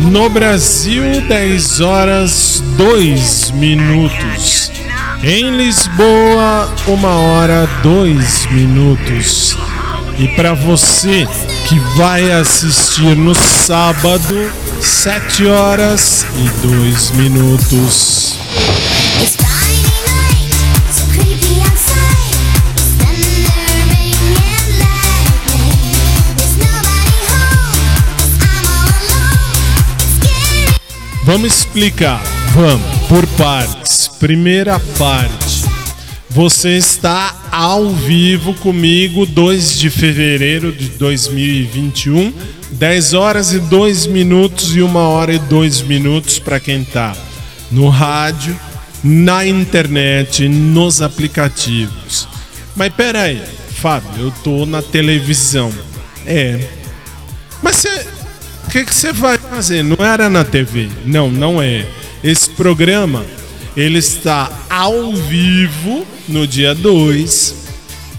No Brasil, 10 horas 2 minutos. Em Lisboa, 1 hora 2 minutos. E para você que vai assistir no sábado, 7 horas e 2 minutos. Vamos explicar, vamos, por partes. Primeira parte. Você está ao vivo comigo 2 de fevereiro de 2021, 10 horas e 2 minutos e 1 hora e 2 minutos para quem tá no rádio, na internet, nos aplicativos. Mas peraí, Fábio, eu tô na televisão. É. Mas você o que você vai fazer? Não era na TV. Não, não é. Esse programa ele está ao vivo no dia 2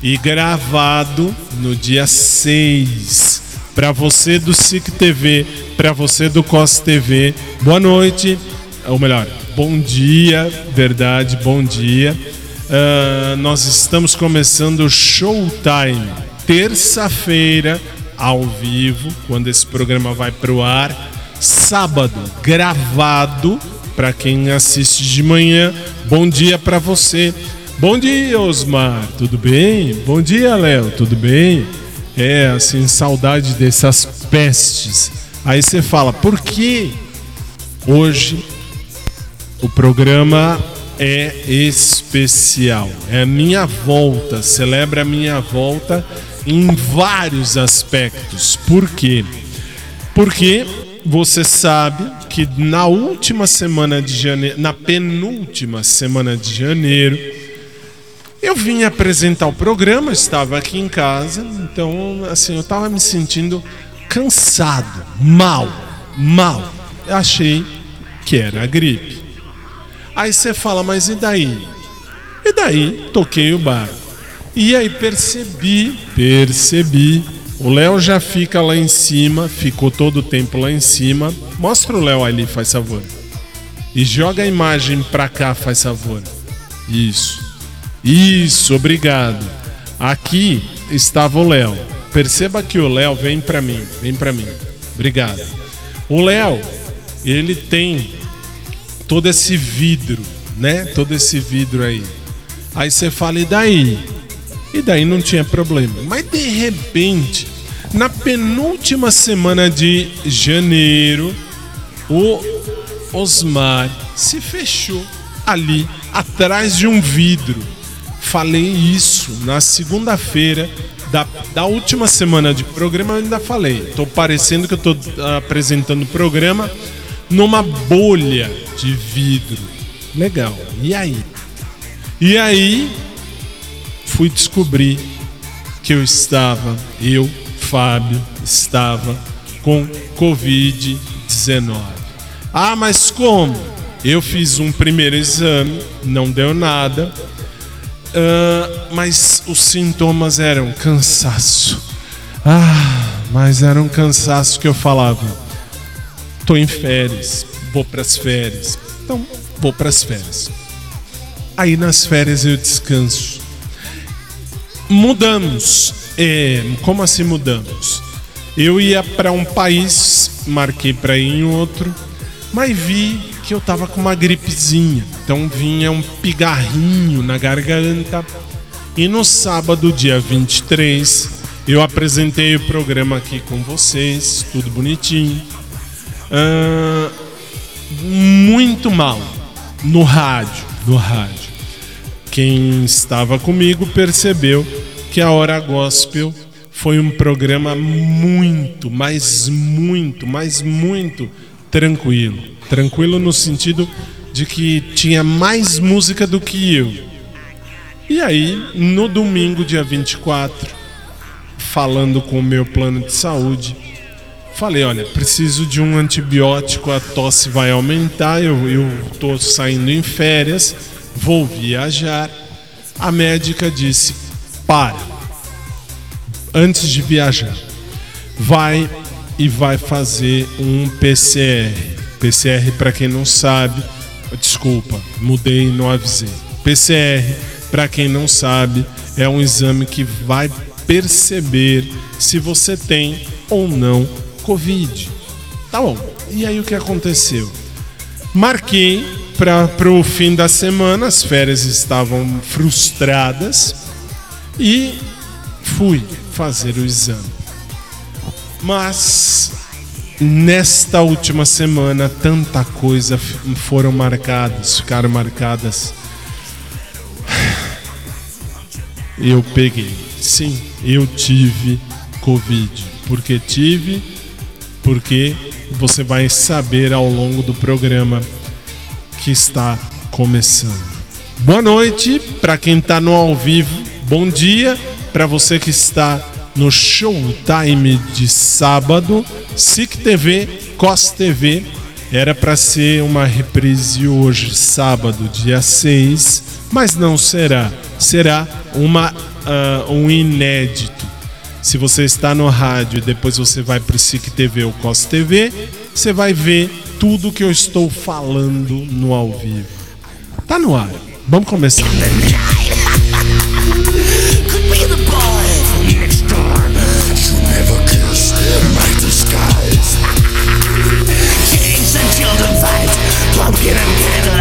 e gravado no dia 6. Para você do SIC TV, para você do COS TV, boa noite, ou melhor, bom dia, verdade, bom dia. Uh, nós estamos começando o Showtime, terça-feira, ao vivo, quando esse programa vai pro ar. Sábado, gravado, para quem assiste de manhã. Bom dia para você. Bom dia, Osmar, tudo bem? Bom dia, Léo, tudo bem? É, assim, saudade dessas pestes. Aí você fala, por que hoje o programa é especial? É a minha volta, celebra a minha volta em vários aspectos. Por quê? Porque você sabe que na última semana de janeiro, na penúltima semana de janeiro, eu vim apresentar o programa, estava aqui em casa, então assim, eu estava me sentindo cansado, mal, mal. Eu achei que era gripe. Aí você fala, mas e daí? E daí toquei o barco. E aí percebi, percebi. O Léo já fica lá em cima, ficou todo o tempo lá em cima. Mostra o Léo ali, faz favor. E joga a imagem pra cá, faz favor. Isso. Isso, obrigado. Aqui estava o Léo. Perceba que o Léo vem para mim, vem para mim. Obrigado. O Léo, ele tem todo esse vidro, né? Todo esse vidro aí. Aí você fala, e daí? E daí não tinha problema. Mas de repente, na penúltima semana de janeiro, o Osmar se fechou ali atrás de um vidro. Falei isso na segunda-feira da, da última semana de programa, eu ainda falei. Tô parecendo que eu tô apresentando o programa numa bolha de vidro. Legal. E aí? E aí, fui descobrir que eu estava, eu, Fábio, estava com Covid-19. Ah, mas como? Eu fiz um primeiro exame, não deu nada, uh, mas os sintomas eram cansaço. Ah, mas era um cansaço que eu falava: tô em férias, vou para as férias. Então, vou para as férias. Aí nas férias eu descanso mudamos. É, como assim mudamos? Eu ia para um país, marquei para ir em outro, mas vi que eu tava com uma gripezinha. Então vinha um pigarrinho na garganta. E no sábado, dia 23, eu apresentei o programa aqui com vocês, tudo bonitinho. Muito mal no rádio, no rádio. Quem estava comigo percebeu que a Hora Gospel foi um programa muito, mas muito, mas muito tranquilo. Tranquilo no sentido de que tinha mais música do que eu. E aí, no domingo, dia 24, falando com o meu plano de saúde, falei: olha, preciso de um antibiótico, a tosse vai aumentar, eu, tô saindo em férias vou viajar. A médica disse: para, antes de viajar, vai e vai fazer um PCR. PCR, para quem não sabe, desculpa, mudei e não avisei. PCR, para quem não sabe, é um exame que vai perceber se você tem ou não Covid. Tá bom. E aí o que aconteceu? Marquei para o fim da semana, as férias estavam frustradas e fui fazer o exame. Mas nesta última semana tanta coisa foram marcadas, ficaram marcadas. Eu peguei. Sim, eu tive Covid. Porque tive, porque você vai saber ao longo do programa que está começando. Boa noite para quem está no ao vivo. Bom dia para você que está no Showtime de sábado. SIC TV, COS TV. Era para ser uma reprise hoje, sábado, dia 6, mas não será. Será uma, uh, um inédito. Se você está no rádio e depois você vai para o SIC TV ou COS TV, você vai ver tudo que eu estou falando no ao vivo. Tá no ar. Vamos começar. Get him, get him.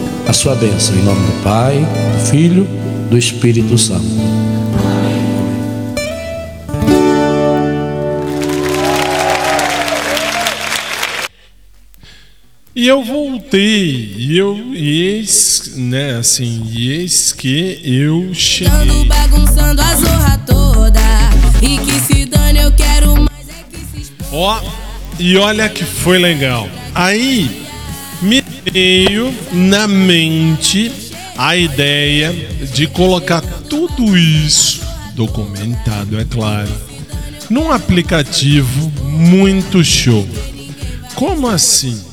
a sua bênção. Em nome do Pai, do Filho, do Espírito Santo. E eu voltei, e eu, e eis, né, assim, e eis que eu cheguei. bagunçando a zorra toda, e que se dane eu quero mais é que se Ó, e olha que foi legal. Aí, veio na mente a ideia de colocar tudo isso, documentado, é claro, num aplicativo muito show. Como assim?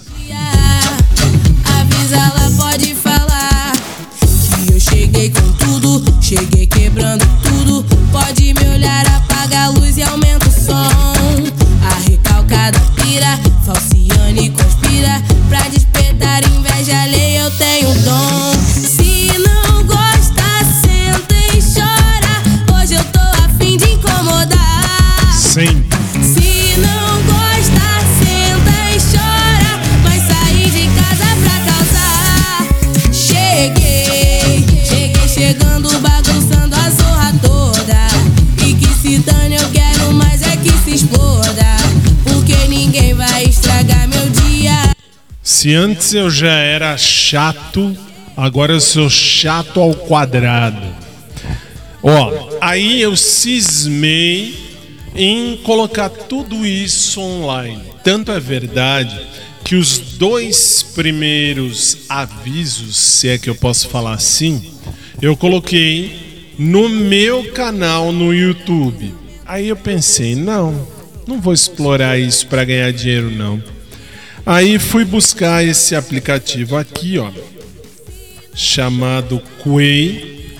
Se antes eu já era chato, agora eu sou chato ao quadrado. Ó, aí eu cismei em colocar tudo isso online. Tanto é verdade que os dois primeiros avisos, se é que eu posso falar assim, eu coloquei no meu canal no YouTube. Aí eu pensei, não, não vou explorar isso para ganhar dinheiro não. Aí fui buscar esse aplicativo aqui, ó, chamado Quay.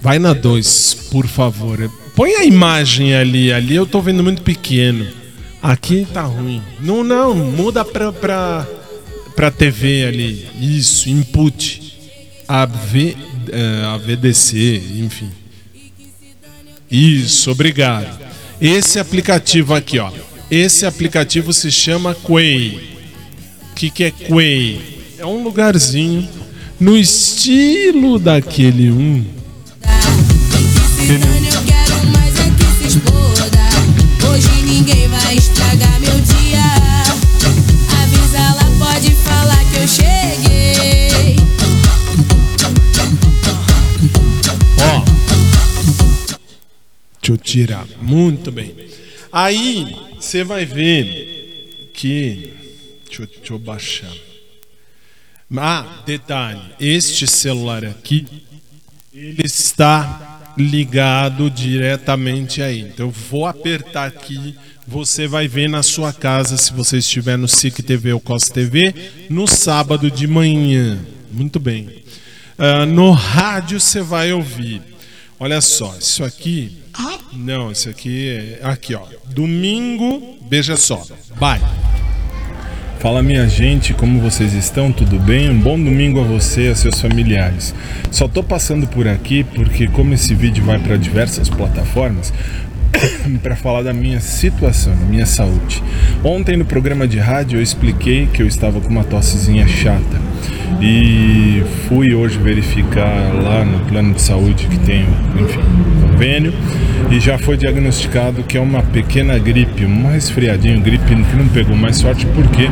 Vai na 2, por favor. Põe a imagem ali, ali eu tô vendo muito pequeno. Aqui tá ruim. Não, não, muda pra, pra, pra TV ali. Isso, input. AV, eh, AVDC, enfim. Isso, obrigado. Esse aplicativo aqui, ó. Esse aplicativo se chama Quay. O que, que é Quay? É um lugarzinho no estilo daquele um. Hoje ninguém vai estragar meu dia. Avisa, ela pode falar que eu cheguei. Ó. Deixa eu tirar. Muito bem. Aí você vai ver que. Deixa eu, deixa eu baixar. Ah, detalhe: este celular aqui, ele está ligado diretamente aí. Então eu vou apertar aqui. Você vai ver na sua casa, se você estiver no SIC TV ou COS TV, no sábado de manhã. Muito bem. Ah, no rádio você vai ouvir. Olha só, isso aqui. Não, isso aqui é. Aqui, ó. Domingo, beija só. Vai. Fala minha gente, como vocês estão? Tudo bem? Um bom domingo a você e a seus familiares. Só tô passando por aqui porque como esse vídeo vai para diversas plataformas, para falar da minha situação, da minha saúde. Ontem no programa de rádio eu expliquei que eu estava com uma tossezinha chata e fui hoje verificar lá no plano de saúde que tenho, enfim, convênio e já foi diagnosticado que é uma pequena gripe, um resfriadinho, gripe que não pegou mais sorte porque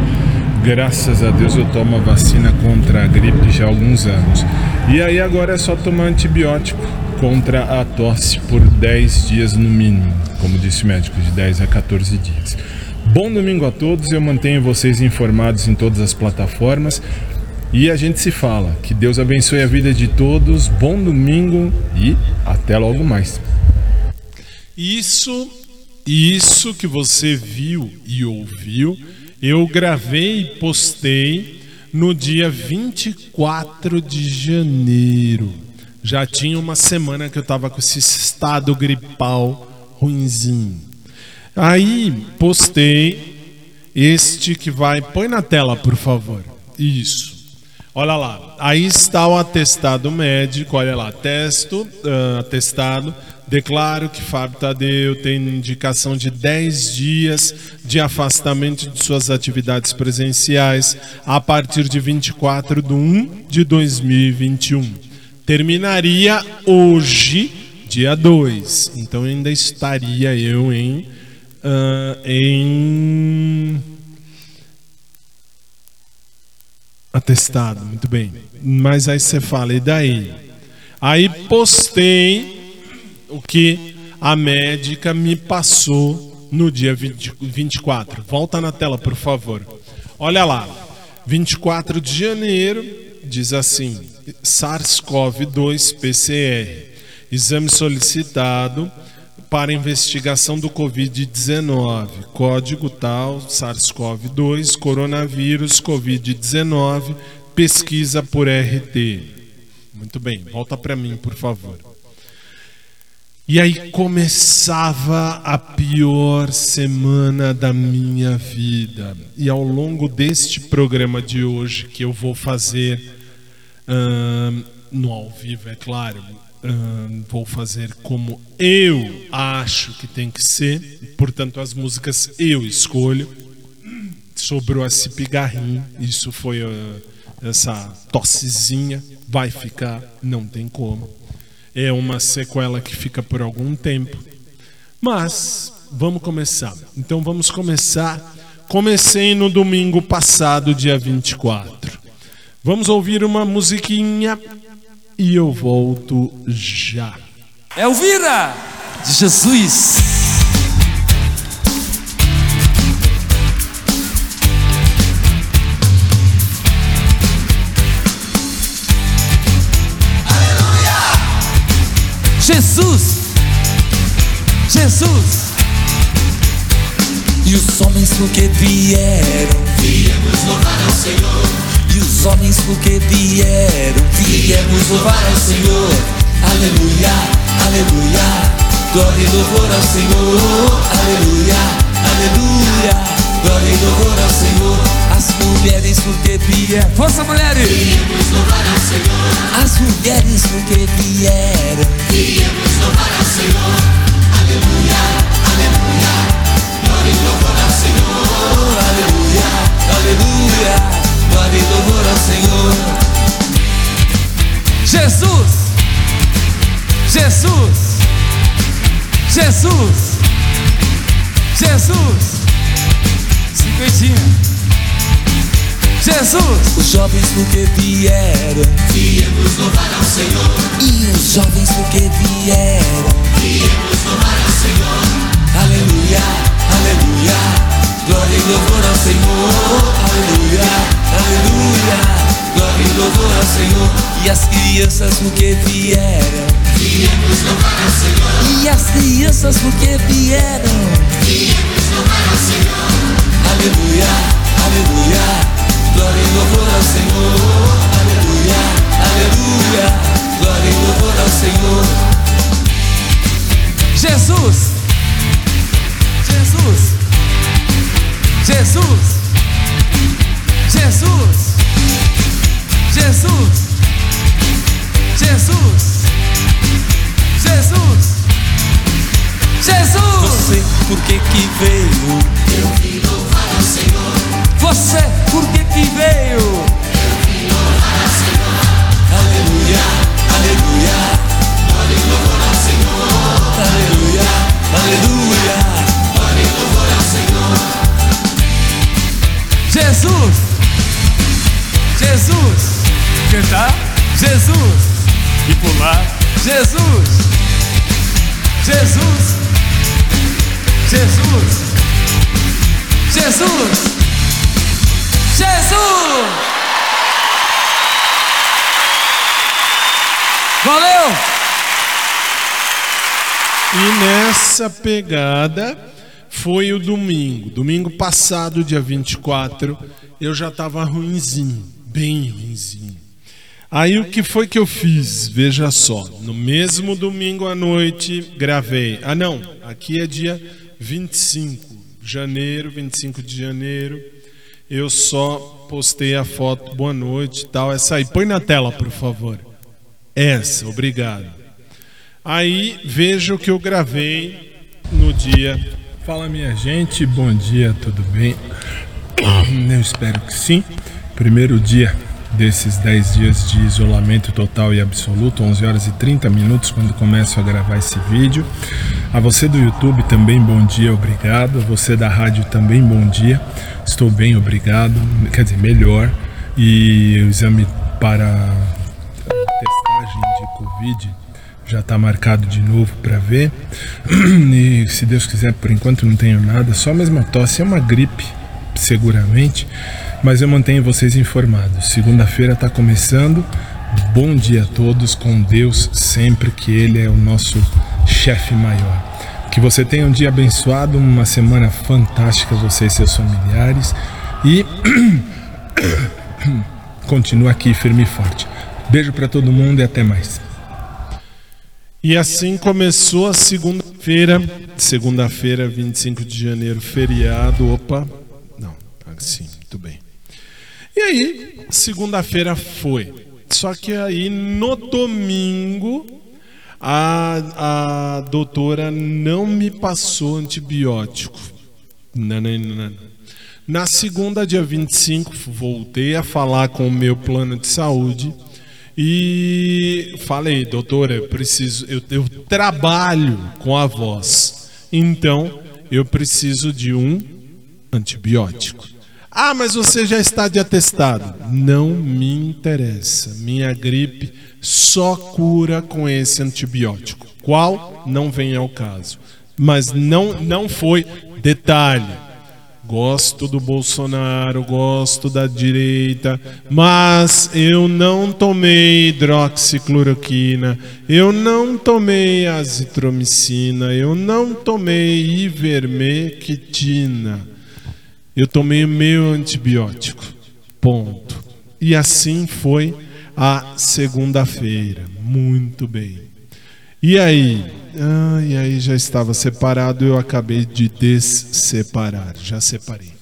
graças a Deus eu tomo a vacina contra a gripe já há alguns anos. E aí agora é só tomar antibiótico contra a tosse por 10 dias no mínimo, como disse o médico, de 10 a 14 dias. Bom domingo a todos, eu mantenho vocês informados em todas as plataformas e a gente se fala. Que Deus abençoe a vida de todos, bom domingo e até logo mais. Isso, isso que você viu e ouviu, eu gravei e postei no dia 24 de janeiro. Já tinha uma semana que eu tava com esse estado gripal ruinzinho. Aí postei este que vai. Põe na tela, por favor. Isso. Olha lá. Aí está o atestado médico. Olha lá. Testo, ah, atestado. Declaro que Fábio Tadeu tem indicação de 10 dias de afastamento de suas atividades presenciais a partir de 24 de 1 de 2021. Terminaria hoje, dia 2. Então ainda estaria eu em. ah, em. Atestado, muito bem. Mas aí você fala, e daí? Aí postei o que a médica me passou no dia 20 24. Volta na tela, por favor. Olha lá. 24 de janeiro, diz assim: SARS-CoV-2 PCR. Exame solicitado para investigação do Covid-19. Código tal, SARS-CoV-2, coronavírus, Covid-19, pesquisa por RT. Muito bem, volta para mim, por favor. E aí começava a pior semana da minha vida. E ao longo deste programa de hoje, que eu vou fazer no ao vivo, é claro, vou fazer como eu acho que tem que ser. Portanto, as músicas eu escolho. Sobrou esse pigarrinho, isso foi uh, essa tossezinha, vai ficar, não tem como é uma sequela que fica por algum tempo. Mas vamos começar. Então vamos começar. Comecei no domingo passado, dia 24. Vamos ouvir uma musiquinha e eu volto já. Elvira de Jesus. Jesus, Jesus. E os homens porque vieram, viemos louvar ao Senhor. E os homens porque vieram, viemos louvar ao Senhor. Aleluia, aleluia. Glória e louvor ao Senhor. Aleluia, aleluia. Glória e louvor ao Senhor. As mulheres porque vieram. Força, mulheres! Viemos louvar ao Senhor. As mulheres porque vieram. Viemos louvar ao Senhor. Aleluia, aleluia. Glória e louvor ao Senhor. Aleluia, aleluia. Glória e louvor ao Senhor. Jesus! Jesus! Jesus! Jesus! Cinquentinha. Jesus. Os jovens porque vieram, viemos louvar ao Senhor. E os jovens porque vieram, viemos louvar ao Senhor. Aleluia, aleluia. Glória e louvor ao Senhor. Aleluia, aleluia. Glória e louvor ao Senhor. E as crianças porque vieram, viemos louvar ao Senhor. E as crianças porque vieram, viemos louvar ao Senhor. Aleluia, aleluia. Glória e louvor ao Senhor. Aleluia, aleluia. Glória e louvor ao Senhor. Jesus. Jesus. Jesus. Jesus. Jesus. Jesus. Jesus. Jesus. Você por que que veio? Eu vim louvar ao Senhor. Você, por que que veio? Eu vim louvar ao Senhor. Aleluia, aleluia. Glória e louvor ao Senhor. Aleluia, aleluia. Jesus, Jesus. Cantar? Jesus. E pular? Jesus. Jesus. Jesus. Jesus. Jesus! Valeu! E nessa pegada foi o domingo. Domingo passado, dia 24, eu já estava ruinzinho, bem ruinzinho. Aí o que foi que eu fiz? Veja só, no mesmo domingo à noite gravei. Ah não, aqui é dia 25 de janeiro, 25 de janeiro eu só postei a foto, boa noite e tal. Essa aí, põe na tela, por favor. Essa, obrigado. Aí veja o que eu gravei no dia. Fala minha gente, bom dia, tudo bem? Eu espero que sim. Primeiro dia desses 10 dias de isolamento total e absoluto, 11 horas e 30 minutos quando começo a gravar esse vídeo. A você do YouTube também bom dia, obrigado. A você da rádio também bom dia. Estou bem, obrigado. Quer dizer, melhor. E o exame para testagem de Covid já está marcado de novo para ver. E se Deus quiser, por enquanto não tenho nada, só a mesma tosse, é uma gripe seguramente, mas eu mantenho vocês informados. Segunda-feira está começando. Bom dia a todos, com Deus sempre, que Ele é o nosso chefe maior. Que você tenha um dia abençoado, uma semana fantástica, você e seus familiares. E continua aqui firme e forte. Beijo para todo mundo e até mais. E assim começou a segunda-feira, segunda-feira, 25 de janeiro, feriado. Opa, não, assim, muito bem. E aí, segunda-feira foi. Só que aí no domingo a, a doutora não me passou antibiótico. Não, não, não. Na segunda, dia 25, voltei a falar com o meu plano de saúde e falei, doutora, eu preciso, eu, eu trabalho com a voz, então eu preciso de um antibiótico. Ah, mas você já está de atestado. Não me interessa. Minha gripe só cura com esse antibiótico. Qual? Não vem ao caso. Mas não, não foi. Detalhe: gosto do Bolsonaro, gosto da direita, mas eu não tomei hidroxicloroquina, eu não tomei azitromicina, eu não tomei ivermectina. Eu tomei o meu antibiótico. Ponto. E assim foi a segunda-feira. Muito bem. E aí? Ah, e aí já estava separado, eu acabei de desseparar. Já separei.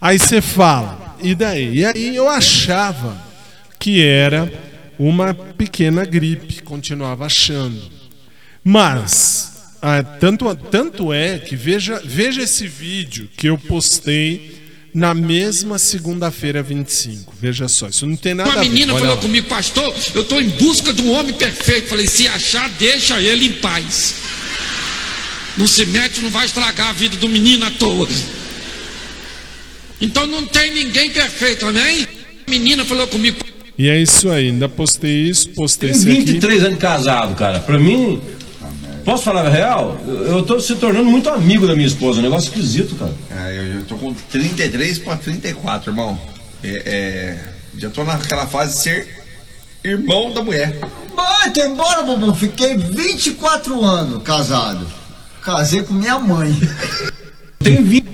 Aí você fala, e daí? E aí eu achava que era uma pequena gripe, continuava achando. Mas, ah, tanto, tanto é que veja, veja esse vídeo que eu postei na mesma segunda-feira 25. Veja só, isso não tem nada Uma a ver. menina Olha falou lá. comigo, pastor, eu estou em busca de um homem perfeito. Falei, se achar, deixa ele em paz. Não se mete, não vai estragar a vida do menino à toa. Então não tem ninguém perfeito, amém? A menina falou comigo, E é isso aí, ainda postei isso, postei Tem esse aqui. 23 anos de casado, cara. Pra mim, posso falar a real? Eu eu tô se tornando muito amigo da minha esposa. Um negócio esquisito, cara. É, eu, eu tô com 33 para 34, irmão. É, é, já tô naquela fase de ser irmão da mulher. Vai, tem embora, Bumbum. Fiquei 24 anos casado. Casei com minha mãe. Tem 20.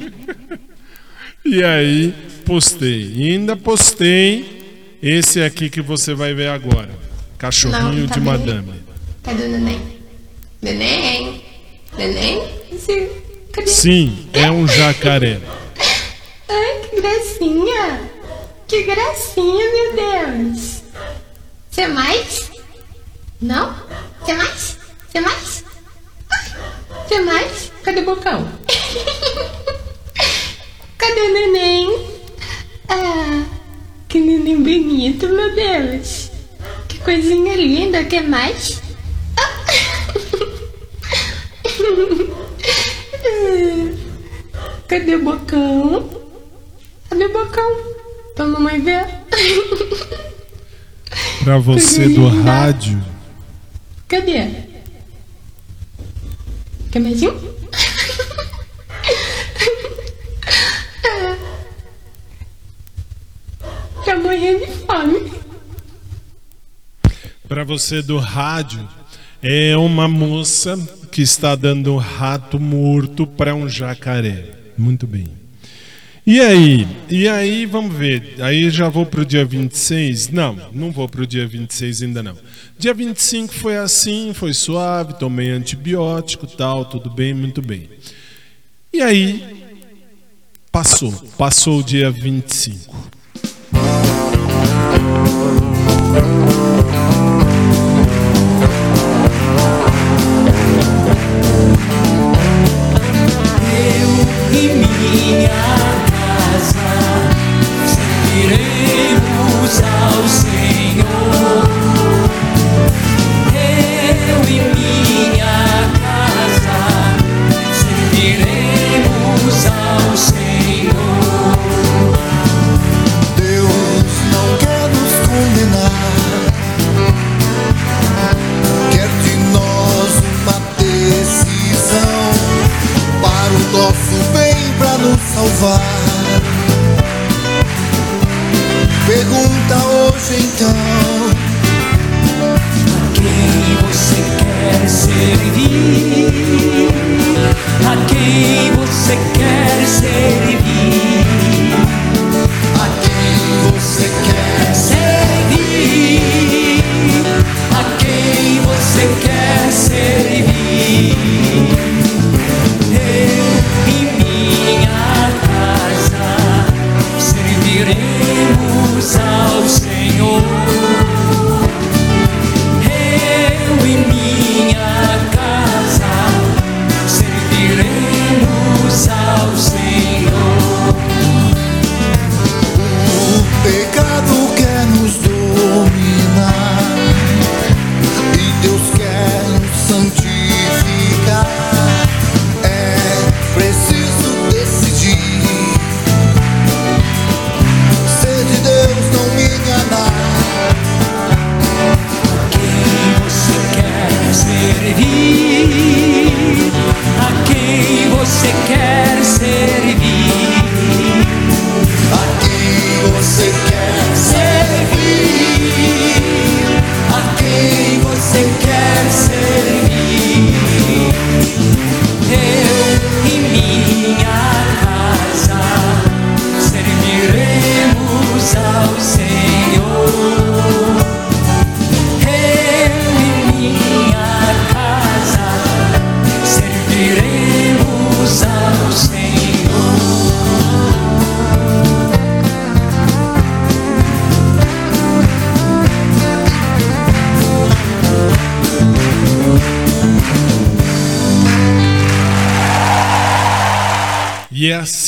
E aí, postei. E ainda postei esse aqui que você vai ver agora. Cachorrinho Não, tá de bem. madame. Cadê o neném? Neném? Neném? Sim. Cadê? Sim, é um jacaré. Ai, que gracinha. Que gracinha, meu Deus. Você mais? Não? Você mais? Você mais? Você mais? Cadê o bocão? Cadê o neném? Ah, que neném bonito, meu Deus. Que coisinha linda. Quer mais? Cadê o bocão? Cadê o bocão? Pra mamãe ver. Pra você do rádio, Cadê? Quer mais um? Tá morrendo de fome. Pra você do rádio, é uma moça que está dando um rato morto para um jacaré. Muito bem. E aí? E aí, vamos ver. Aí já vou pro dia 26? Não, não vou pro dia 26 ainda não. Dia 25 foi assim, foi suave, tomei antibiótico, tal, tudo bem, muito bem. E aí passou, passou o dia 25. Eu minha casa serviremos ao Senhor. Eu salvar. Pergunta hoje então. A quem você quer servir? A quem você quer servir? A quem você quer servir? A quem você quer servir? Serviremos ao Senhor. Eu e minha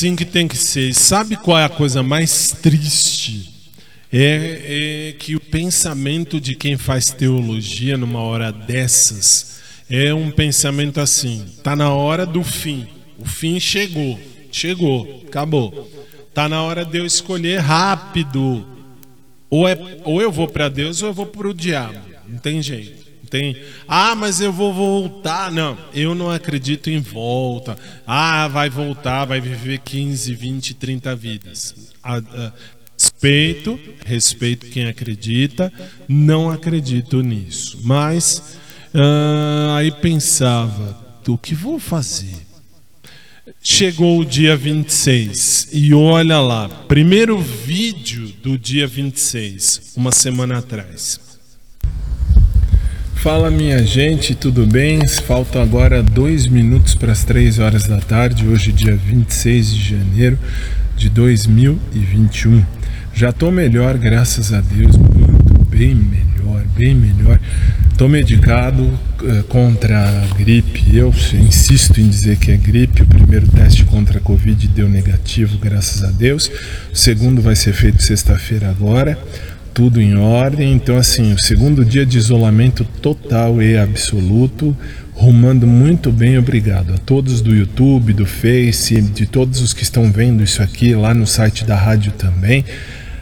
assim que tem que ser. E sabe qual é a coisa mais triste? É, é que o pensamento de quem faz teologia numa hora dessas é um pensamento assim: tá na hora do fim. O fim chegou, chegou, acabou. Tá na hora de eu escolher rápido. Ou, é, ou eu vou para Deus ou eu vou para o diabo. Não tem jeito. Tem, ah, mas eu vou voltar. Não, eu não acredito em volta. Ah, vai voltar, vai viver 15, 20, 30 vidas. Ah, ah, respeito, respeito quem acredita, não acredito nisso. Mas ah, aí pensava, o que vou fazer? Chegou o dia 26 e olha lá, primeiro vídeo do dia 26, uma semana atrás. Fala minha gente, tudo bem? Faltam agora dois minutos para as três horas da tarde, hoje dia 26 de janeiro de 2021. Já estou melhor, graças a Deus, muito bem melhor, bem melhor. Estou medicado eh, contra a gripe. Eu insisto em dizer que é gripe. O primeiro teste contra a Covid deu negativo, graças a Deus. O segundo vai ser feito sexta-feira agora tudo em ordem. Então, assim, o segundo dia de isolamento total e absoluto, rumando muito bem, obrigado a todos do YouTube, do Face, de todos os que estão vendo isso aqui lá no site da rádio também.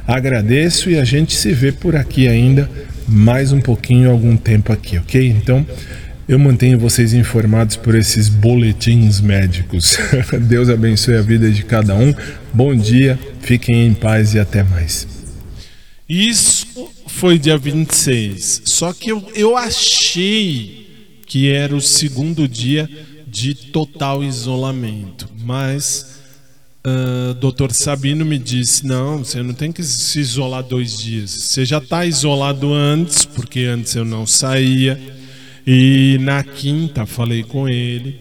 Agradeço e a gente se vê por aqui ainda mais um pouquinho, algum tempo aqui, ok? Então. Eu mantenho vocês informados por esses boletins médicos. Deus abençoe a vida de cada um. Bom dia, fiquem em paz e até mais. Isso foi dia 26. Só que eu, eu achei que era o segundo dia de total isolamento. Mas o doutor Sabino me disse: não, você não tem que se isolar dois dias. Você já está isolado antes, porque antes eu não saía. E na quinta falei com ele.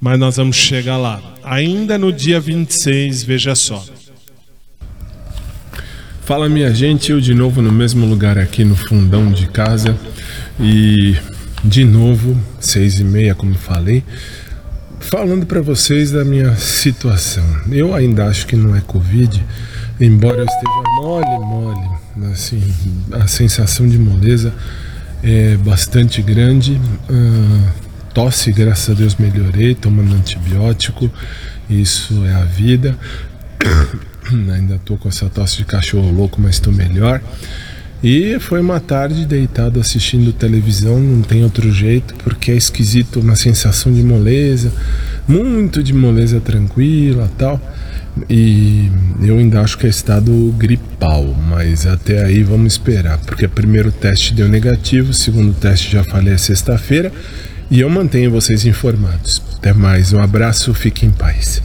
Mas nós vamos chegar lá. Ainda no dia 26, veja só. Fala minha gente, eu de novo no mesmo lugar aqui no fundão de casa e de novo seis e meia como falei, falando para vocês da minha situação. Eu ainda acho que não é covid, embora eu esteja mole, mole, assim a sensação de moleza é bastante grande. Ah, tosse, graças a Deus melhorei, tomando antibiótico, isso é a vida. Ainda estou com essa tosse de cachorro louco, mas estou melhor. E foi uma tarde deitado assistindo televisão, não tem outro jeito, porque é esquisito, uma sensação de moleza, muito de moleza tranquila tal. E eu ainda acho que é estado gripal, mas até aí vamos esperar, porque o primeiro teste deu negativo, segundo teste já falei é sexta-feira, e eu mantenho vocês informados. Até mais, um abraço, fique em paz.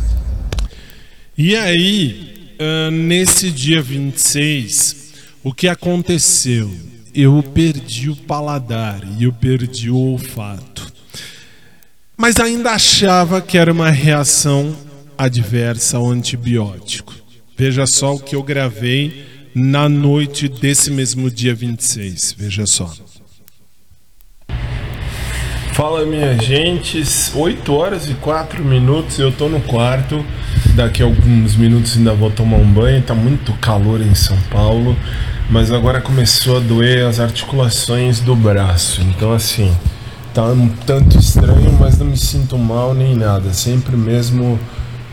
E aí, uh, nesse dia 26, o que aconteceu? Eu perdi o paladar e eu perdi o olfato. Mas ainda achava que era uma reação adversa ao antibiótico. Veja só o que eu gravei na noite desse mesmo dia 26. Veja só. Fala minha gente, 8 horas e 4 minutos, eu tô no quarto. Daqui a alguns minutos ainda vou tomar um banho, tá muito calor em São Paulo mas agora começou a doer as articulações do braço. Então, assim, tá um tanto estranho, mas não me sinto mal nem nada. Sempre mesmo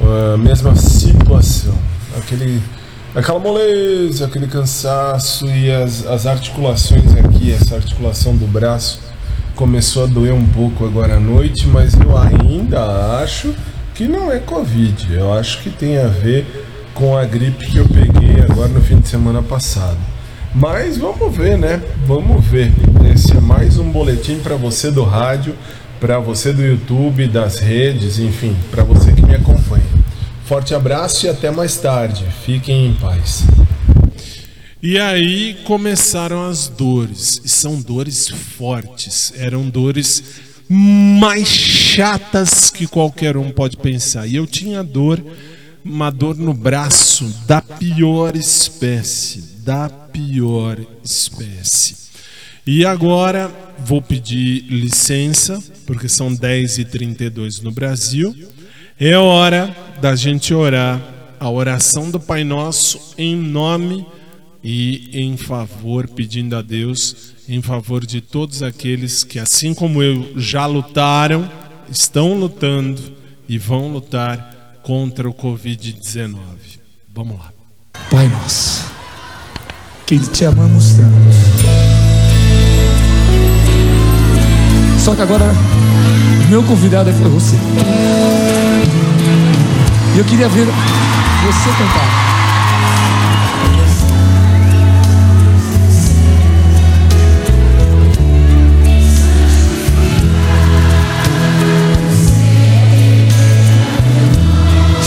a uh, mesma situação. Aquele, aquela moleza, aquele cansaço e as, as articulações aqui, essa articulação do braço começou a doer um pouco agora à noite, mas eu ainda acho que não é Covid. Eu acho que tem a ver com a gripe que eu peguei agora no fim de semana passado. Mas vamos ver, né? Vamos ver. Esse é mais um boletim para você do rádio, para você do YouTube, das redes, enfim, para você que me acompanha. Forte abraço e até mais tarde. Fiquem em paz. E aí começaram as dores, e são dores fortes, eram dores mais chatas que qualquer um pode pensar. E eu tinha dor, uma dor no braço da pior espécie, da pior espécie. E agora vou pedir licença, porque são 10h32 no Brasil. É hora da gente orar a oração do Pai Nosso em nome e em favor, pedindo a Deus, em favor de todos aqueles que, assim como eu, já lutaram, estão lutando e vão lutar contra o Covid-19. Vamos lá. Pai Nosso que te amamos tanto. Só que agora, meu convidado é você. E eu queria ver você cantar.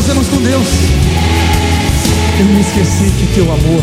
Fazemos com Deus. Eu me esqueci que teu amor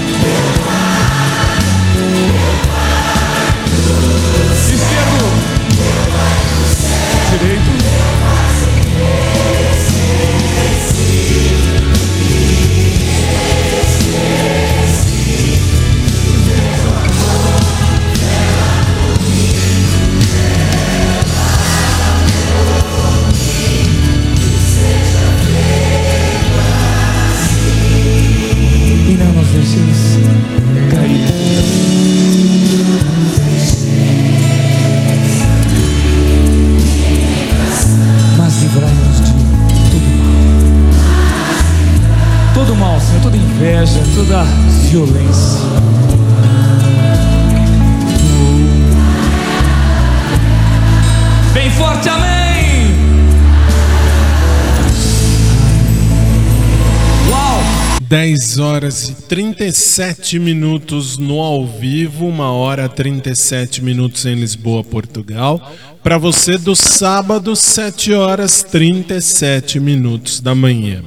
Inveja, toda violência. Bem forte, amém! Uau! 10 horas e 37 minutos no ao vivo, 1 hora 37 minutos em Lisboa, Portugal. Para você do sábado, 7 horas 37 minutos da manhã.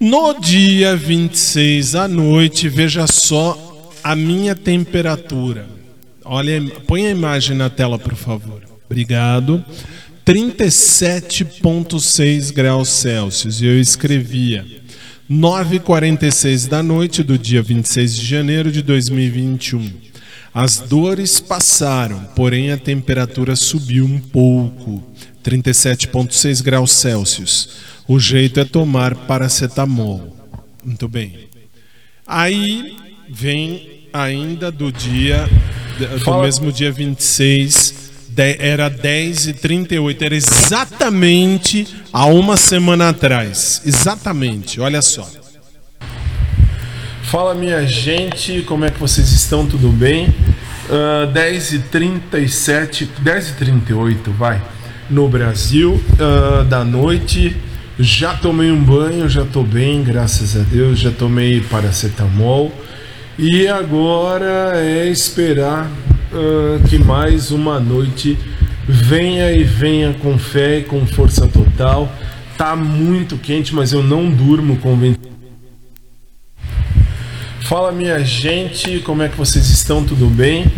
No dia 26 à noite, veja só a minha temperatura. Olha, põe a imagem na tela, por favor. Obrigado. 37,6 graus Celsius. E eu escrevia 9h46 da noite do dia 26 de janeiro de 2021. As dores passaram, porém a temperatura subiu um pouco. 37,6 graus Celsius. O jeito é tomar paracetamol. Muito bem. Aí vem ainda do dia, do Fala. mesmo dia 26, de- era 10 e 38 era exatamente há uma semana atrás. Exatamente, olha só. Fala minha gente, como é que vocês estão? Tudo bem? Ah, 10 e 37, 10 e 38 vai, no Brasil, ah, da noite. Já tomei um banho, já tô bem, graças a Deus. Já tomei paracetamol. E agora é esperar ah, que mais uma noite venha e venha com fé e com força total. Tá muito quente, mas eu não durmo com ventilador. Fala minha gente, como é que vocês estão? Tudo bem?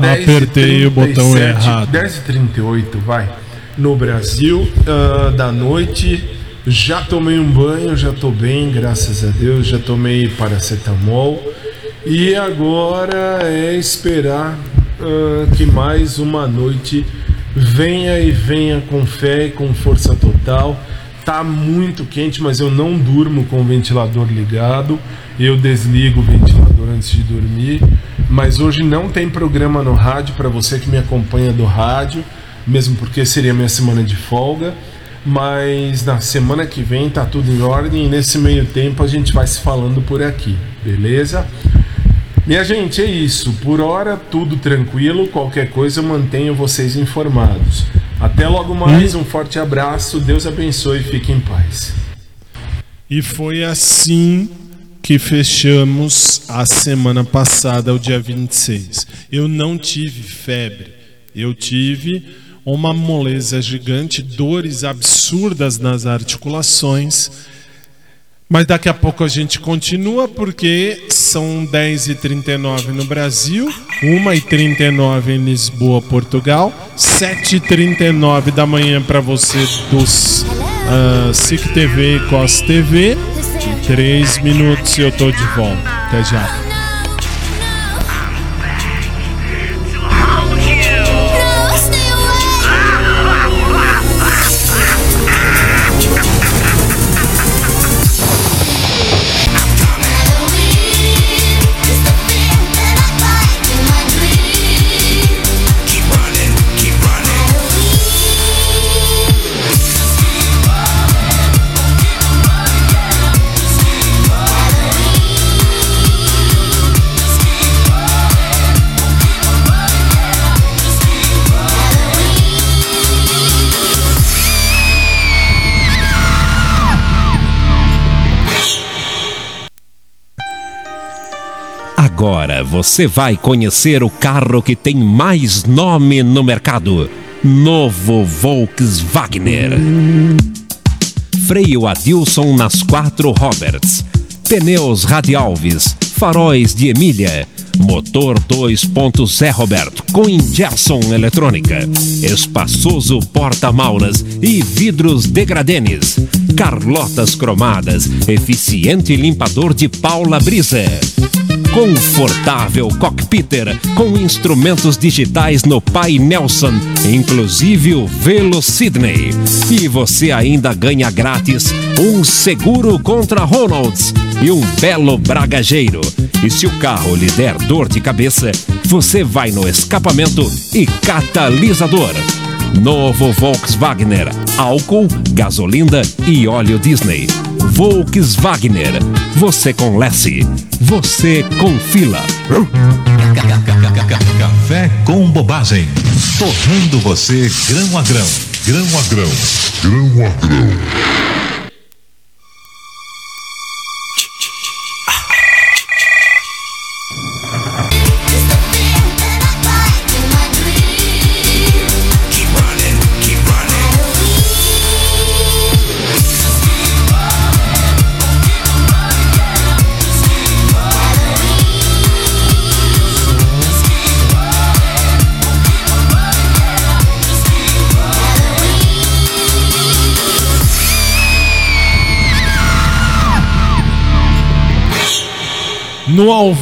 10 e Apertei o botão 37, errado. 10 e 38 vai. No Brasil, ah, da noite. Já tomei um banho, já tô bem, graças a Deus. Já tomei paracetamol. E agora é esperar ah, que mais uma noite venha e venha com fé e com força total. Tá muito quente, mas eu não durmo com o ventilador ligado. Eu desligo o ventilador antes de dormir. Mas hoje não tem programa no rádio para você que me acompanha do rádio, mesmo porque seria minha semana de folga. Mas na semana que vem tá tudo em ordem e nesse meio tempo a gente vai se falando por aqui, beleza? Minha gente, é isso. Por hora, tudo tranquilo. Qualquer coisa, eu mantenho vocês informados. Até logo mais. Um forte abraço. Deus abençoe e fique em paz. E foi assim que fechamos a semana passada, o dia 26. Eu não tive febre, eu tive uma moleza gigante, dores absurdas nas articulações. Mas daqui a pouco a gente continua, porque são 10h39 no Brasil, 1h39 em Lisboa, Portugal, 7h39 da manhã para você dos uh, SIC TV e COS TV. Em 3 minutos eu tô de volta. Até já. Agora você vai conhecer o carro que tem mais nome no mercado. Novo Volkswagen. Freio Adilson nas quatro Roberts. pneus Radialves, faróis de Emília, motor 2.0 Zé Roberto com injeção eletrônica, espaçoso porta-maulas e vidros degradenes, carlotas cromadas, eficiente limpador de Paula Brisa. Confortável cockpiter com instrumentos digitais no Pai Nelson, inclusive o Velo Sydney. E você ainda ganha grátis um seguro contra Ronalds e um belo bragageiro. E se o carro lhe der dor de cabeça, você vai no escapamento e catalisador. Novo Volkswagen, álcool, gasolina e óleo Disney. Volkswagen, você com Lessie, você com fila. Café com bobagem. Torrando você grão a grão. Grão a grão. Grão a grão.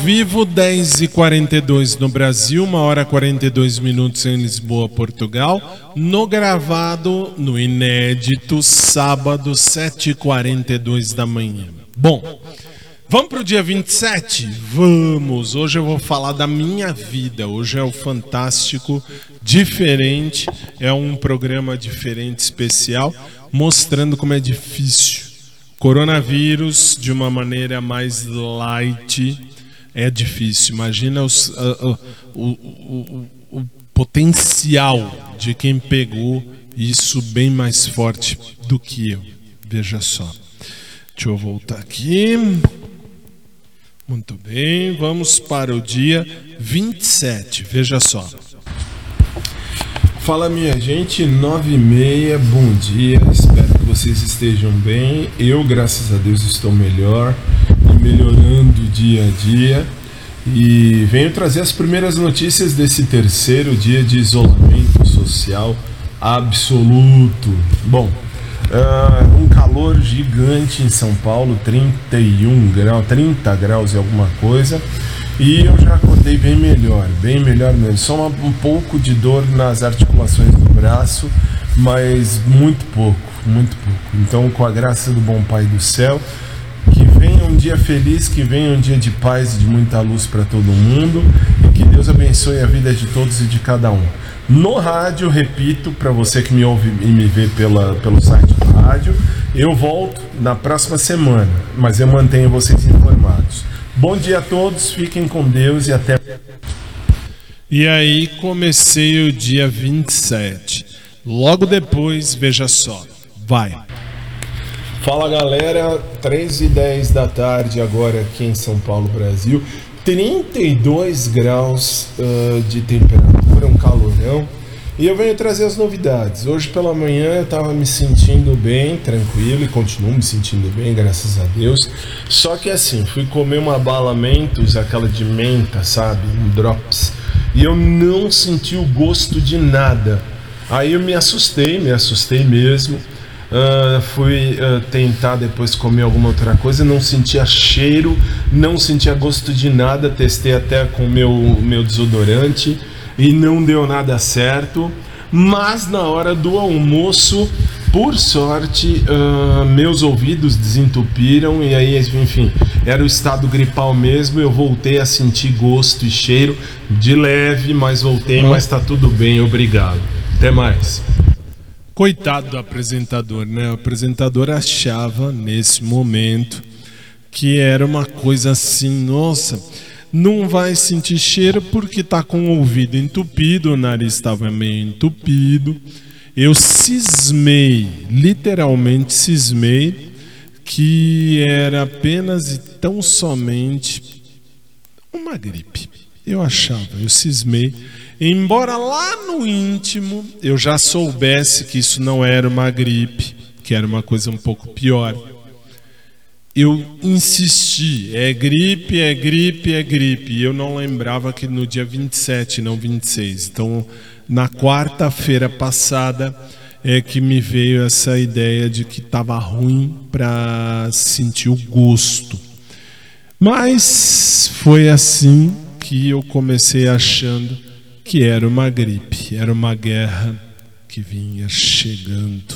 Vivo, 10 e 42 no Brasil, 1 hora 42 minutos em Lisboa, Portugal. No gravado, no inédito, sábado, 7 e 42 da manhã. Bom, vamos pro dia 27? Vamos! Hoje eu vou falar da minha vida. Hoje é o Fantástico Diferente. É um programa diferente, especial, mostrando como é difícil Coronavírus de uma maneira mais light é difícil. Imagina os, uh, uh, o, o, o, potencial de quem pegou isso bem mais forte do que eu. Veja só. Deixa eu voltar aqui. Muito bem, vamos para o dia 27. Veja só. Fala minha gente, 9 e meia, bom dia, espero que vocês estejam bem. Eu, graças a Deus, estou melhor melhorando dia a dia. E venho trazer as primeiras notícias desse terceiro dia de isolamento social absoluto. Bom, uh, um calor gigante em São Paulo, 31 graus, 30 graus e alguma coisa. E eu já acordei bem melhor, bem melhor mesmo. Só uma, um pouco de dor nas articulações do braço, mas muito pouco, muito pouco. Então, com a graça do bom Pai do céu, que venha um dia feliz, que venha um dia de paz e de muita luz para todo mundo, e que Deus abençoe a vida de todos e de cada um. No rádio, repito, para você que me ouve e me vê pela, pelo site do rádio, eu volto na próxima semana, mas eu mantenho vocês informados. Bom dia a todos, fiquem com Deus e até. E aí comecei o dia 27. Logo depois, veja só, vai. Fala galera, 3 e 10 da tarde agora aqui em São Paulo, Brasil. 32 graus uh, de temperatura, um calorão. E eu venho trazer as novidades. Hoje pela manhã eu estava me sentindo bem, tranquilo e continuo me sentindo bem, graças a Deus. Só que assim, fui comer uma bala Mentos, aquela de menta, sabe? Um drops. E eu não senti o gosto de nada. Aí eu me assustei, me assustei mesmo. Uh, fui uh, tentar depois comer alguma outra coisa, não sentia cheiro, não sentia gosto de nada. Testei até com o meu, meu desodorante e não deu nada certo. Mas na hora do almoço, por sorte, uh, meus ouvidos desentupiram e aí, enfim, era o estado gripal mesmo. Eu voltei a sentir gosto e cheiro de leve, mas voltei, uhum. mas tá tudo bem, obrigado. Até mais. Coitado do apresentador, né? O apresentador achava nesse momento que era uma coisa assim, nossa não vai sentir cheiro porque está com o ouvido entupido, o nariz estava meio entupido. Eu cismei, literalmente cismei, que era apenas e tão somente uma gripe. Eu achava, eu cismei. Embora lá no íntimo eu já soubesse que isso não era uma gripe, que era uma coisa um pouco pior, eu insisti: é gripe, é gripe, é gripe. E eu não lembrava que no dia 27, não 26. Então, na quarta-feira passada é que me veio essa ideia de que estava ruim para sentir o gosto. Mas foi assim que eu comecei achando que era uma gripe, era uma guerra que vinha chegando.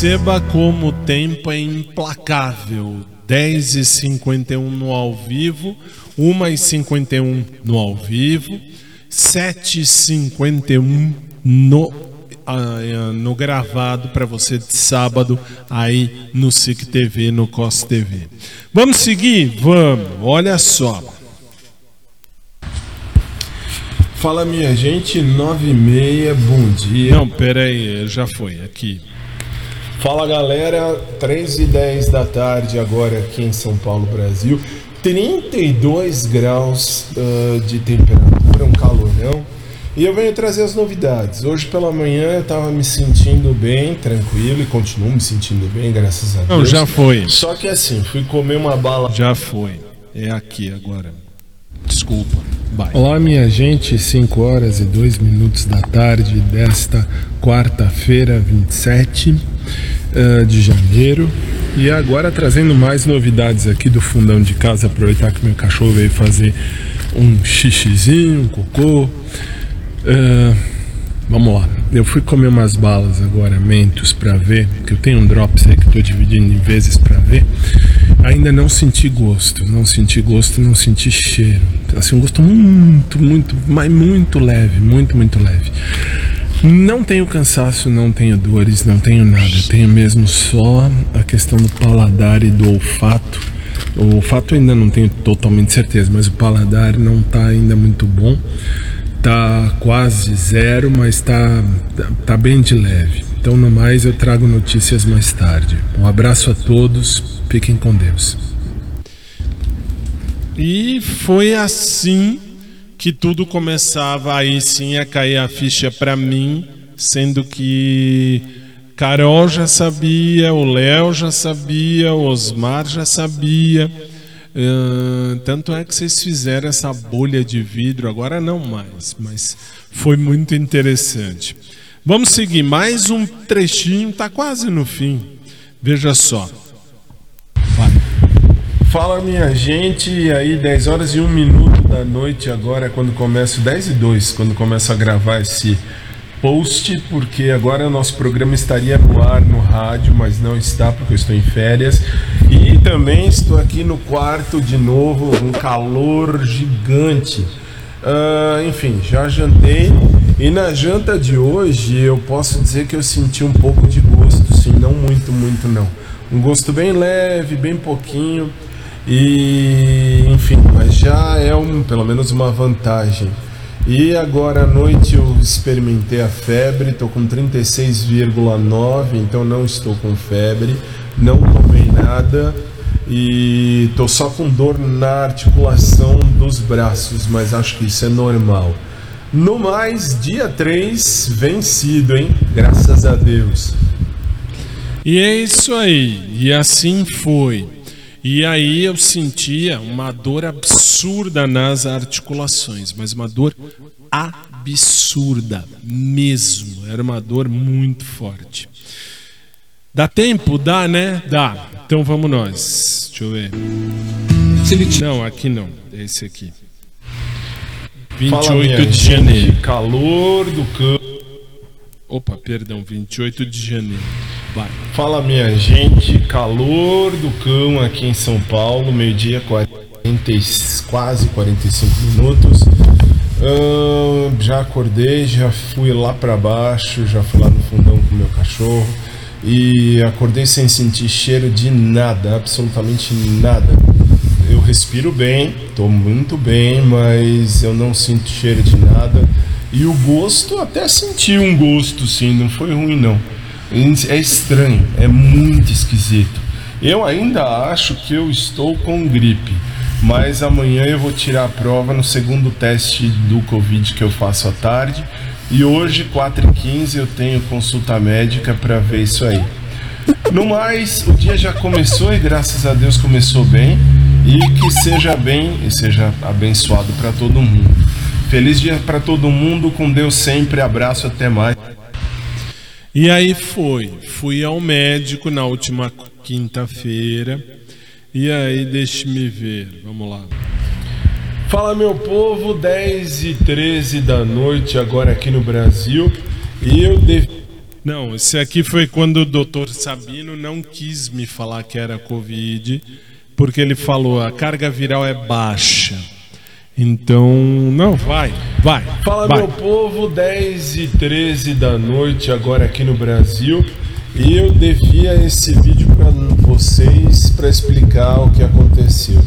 Perceba como o tempo é implacável. 10h51 no ao vivo, 1h51 no ao vivo, 7h51 no, ah, no gravado para você de sábado aí no SIC TV, no COS TV. Vamos seguir? Vamos, olha só. Fala minha gente, 9 e meia, bom dia. Não, pera aí, já foi, aqui. Fala galera, 3 e 10 da tarde agora aqui em São Paulo, Brasil. 32 graus uh, de temperatura, um calorão. E eu venho trazer as novidades. Hoje pela manhã eu tava me sentindo bem, tranquilo, e continuo me sentindo bem, graças a Deus. Não, já foi. Só que assim, fui comer uma bala. Já foi. É aqui agora. Desculpa. Vai. Olá, minha gente, 5 horas e 2 minutos da tarde desta quarta-feira, 27 uh, de janeiro. E agora trazendo mais novidades aqui do fundão de casa. Aproveitar que meu cachorro veio fazer um xixizinho, um cocô. Uh, vamos lá. Eu fui comer umas balas agora, mentos, para ver. Que eu tenho um drops aí que tô dividindo em vezes para ver. Ainda não senti gosto, não senti gosto, não senti cheiro. Assim, um gosto muito, muito, mas muito leve, muito, muito leve. Não tenho cansaço, não tenho dores, não tenho nada. Tenho mesmo só a questão do paladar e do olfato. O olfato ainda não tenho totalmente certeza, mas o paladar não está ainda muito bom. Tá quase zero, mas tá, tá bem de leve. Então, no mais, eu trago notícias mais tarde. Um abraço a todos, fiquem com Deus. E foi assim que tudo começava aí sim a cair a ficha para mim, sendo que Carol já sabia, o Léo já sabia, o Osmar já sabia. Uh, tanto é que vocês fizeram essa bolha de vidro, agora não mais, mas foi muito interessante. Vamos seguir mais um trechinho, tá quase no fim. Veja só. Fala minha gente, aí 10 horas e 1 minuto da noite agora é quando começo 10 e 2, quando começo a gravar esse post, porque agora o nosso programa estaria no ar no rádio, mas não está porque eu estou em férias. E também estou aqui no quarto de novo, um calor gigante. Uh, enfim, já jantei e na janta de hoje eu posso dizer que eu senti um pouco de gosto, sim, não muito, muito não. Um gosto bem leve, bem pouquinho. E enfim, mas já é um, pelo menos uma vantagem. E agora à noite eu experimentei a febre, estou com 36,9, então não estou com febre, não tomei nada e estou só com dor na articulação dos braços, mas acho que isso é normal. No mais, dia 3, vencido, hein? Graças a Deus. E é isso aí, e assim foi. E aí eu sentia uma dor absurda nas articulações, mas uma dor absurda mesmo. Era uma dor muito forte. Dá tempo? Dá, né? Dá. Então vamos nós. Deixa eu ver. Não, aqui não. Esse aqui. 28 Fala, de janeiro. Calor do campo. Opa, perdão, 28 de janeiro. Vai. Fala minha gente, calor do cão aqui em São Paulo, meio-dia, 40, quase 45 minutos. Já acordei, já fui lá para baixo, já fui lá no fundão com meu cachorro e acordei sem sentir cheiro de nada, absolutamente nada. Eu respiro bem, estou muito bem, mas eu não sinto cheiro de nada. E o gosto, até senti um gosto sim, não foi ruim não. É estranho, é muito esquisito. Eu ainda acho que eu estou com gripe, mas amanhã eu vou tirar a prova no segundo teste do Covid que eu faço à tarde. E hoje, 4h15, eu tenho consulta médica para ver isso aí. No mais, o dia já começou e graças a Deus começou bem. E que seja bem e seja abençoado para todo mundo. Feliz dia para todo mundo, com Deus sempre. Abraço, até mais. E aí foi. Fui ao médico na última quinta-feira. E aí, deixe-me ver. Vamos lá. Fala meu povo, 10 e 13 da noite agora aqui no Brasil. e eu devi. Não, esse aqui foi quando o doutor Sabino não quis me falar que era Covid, porque ele falou a carga viral é baixa. Então, não, vai, vai. Fala, vai. meu povo, 10 e 13 da noite, agora aqui no Brasil. E eu devia esse vídeo para vocês para explicar o que aconteceu.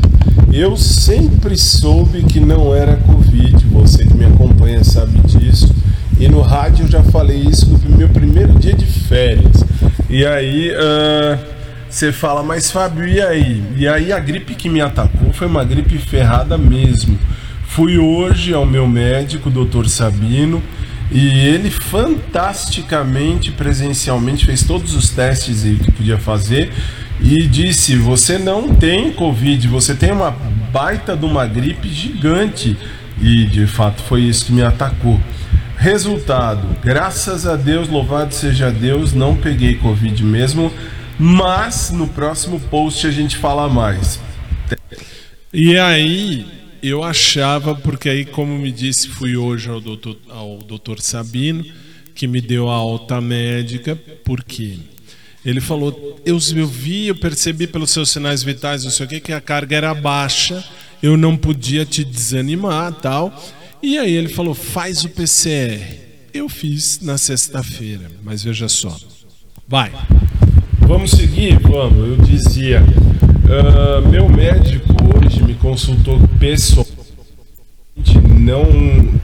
Eu sempre soube que não era Covid, você que me acompanha sabe disso. E no rádio eu já falei isso no meu primeiro dia de férias. E aí ah, você fala, mas Fábio, e aí? E aí a gripe que me atacou foi uma gripe ferrada mesmo. Fui hoje ao meu médico, Dr. Sabino, e ele fantasticamente, presencialmente, fez todos os testes que podia fazer e disse: Você não tem Covid, você tem uma baita de uma gripe gigante. E de fato foi isso que me atacou. Resultado: graças a Deus, louvado seja Deus, não peguei Covid mesmo. Mas no próximo post a gente fala mais. E aí, eu achava, porque aí, como me disse, fui hoje ao doutor, ao doutor Sabino, que me deu a alta médica, porque ele falou: eu, eu vi, eu percebi pelos seus sinais vitais, não sei o que, que a carga era baixa, eu não podia te desanimar tal. E aí ele falou: faz o PCR. Eu fiz na sexta-feira, mas veja só. Vai. Vamos seguir? Vamos. Eu dizia: ah, meu médico hoje me consultou pessoalmente, não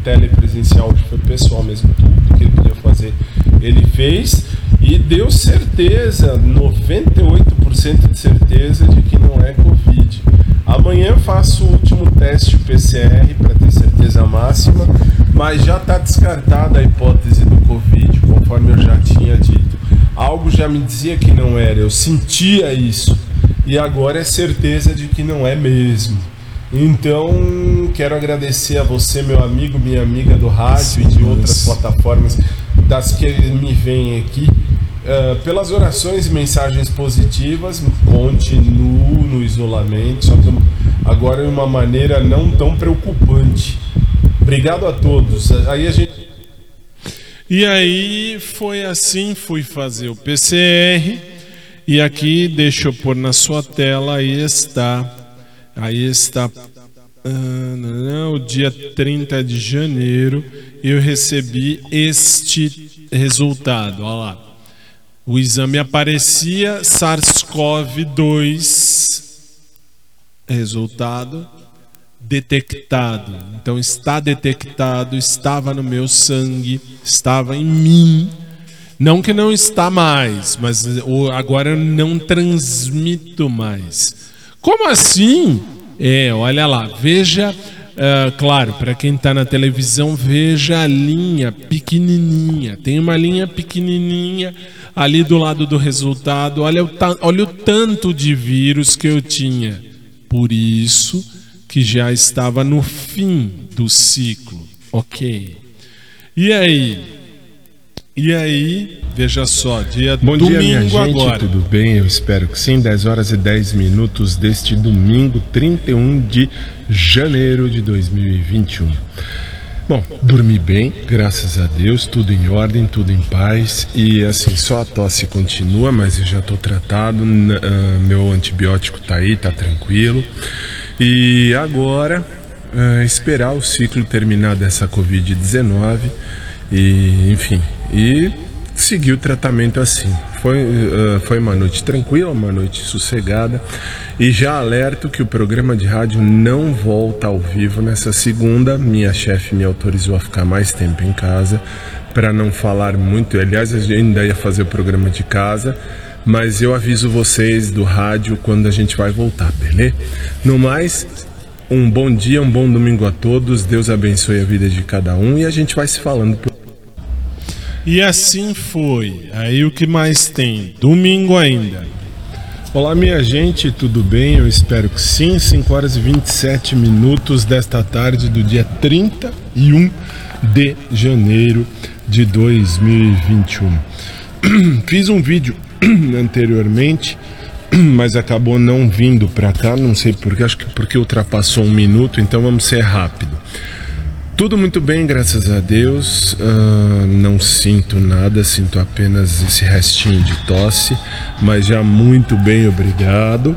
telepresencial, foi pessoal mesmo, tudo que ele podia fazer, ele fez e deu certeza, 98% de certeza de que não é Covid. Amanhã faço o último teste PCR para ter certeza máxima, mas já está descartada a hipótese do Covid, conforme eu já tinha dito. Algo já me dizia que não era, eu sentia isso, e agora é certeza de que não é mesmo. Então, quero agradecer a você, meu amigo, minha amiga do rádio e de outras plataformas das que me vêm aqui, uh, pelas orações e mensagens positivas. Continuo no isolamento, só que agora de uma maneira não tão preocupante. Obrigado a todos. Aí a gente. E aí foi assim, fui fazer o PCR e aqui deixa eu pôr na sua tela, aí está Aí está ah, o dia 30 de janeiro, eu recebi este resultado. Olha lá. O exame aparecia SARS-CoV-2, resultado detectado. Então está detectado, estava no meu sangue, estava em mim. Não que não está mais, mas agora eu não transmito mais. Como assim? É, olha lá, veja, uh, claro, para quem está na televisão, veja a linha pequenininha. Tem uma linha pequenininha ali do lado do resultado. Olha o, olha o tanto de vírus que eu tinha. Por isso que já estava no fim do ciclo. Ok. E aí? E aí, veja só, dia Bom domingo dia, minha gente, agora. tudo bem? Eu espero que sim. 10 horas e 10 minutos deste domingo, 31 de janeiro de 2021. Bom, dormi bem, graças a Deus, tudo em ordem, tudo em paz. E assim, só a tosse continua, mas eu já estou tratado, uh, meu antibiótico tá aí, tá tranquilo. E agora, uh, esperar o ciclo terminar dessa Covid-19 e, enfim, e seguir o tratamento assim. Foi, uh, foi uma noite tranquila, uma noite sossegada. E já alerto que o programa de rádio não volta ao vivo nessa segunda. Minha chefe me autorizou a ficar mais tempo em casa para não falar muito. Aliás, eu ainda ia fazer o programa de casa, mas eu aviso vocês do rádio quando a gente vai voltar, beleza? No mais, um bom dia, um bom domingo a todos. Deus abençoe a vida de cada um e a gente vai se falando por e assim foi. Aí o que mais tem? Domingo ainda. Olá, minha gente, tudo bem? Eu espero que sim. 5 horas e 27 minutos desta tarde do dia 31 de janeiro de 2021. Fiz um vídeo anteriormente, mas acabou não vindo para cá, não sei porquê, acho que porque ultrapassou um minuto, então vamos ser rápido. Tudo muito bem, graças a Deus. Ah, não sinto nada, sinto apenas esse restinho de tosse, mas já muito bem, obrigado.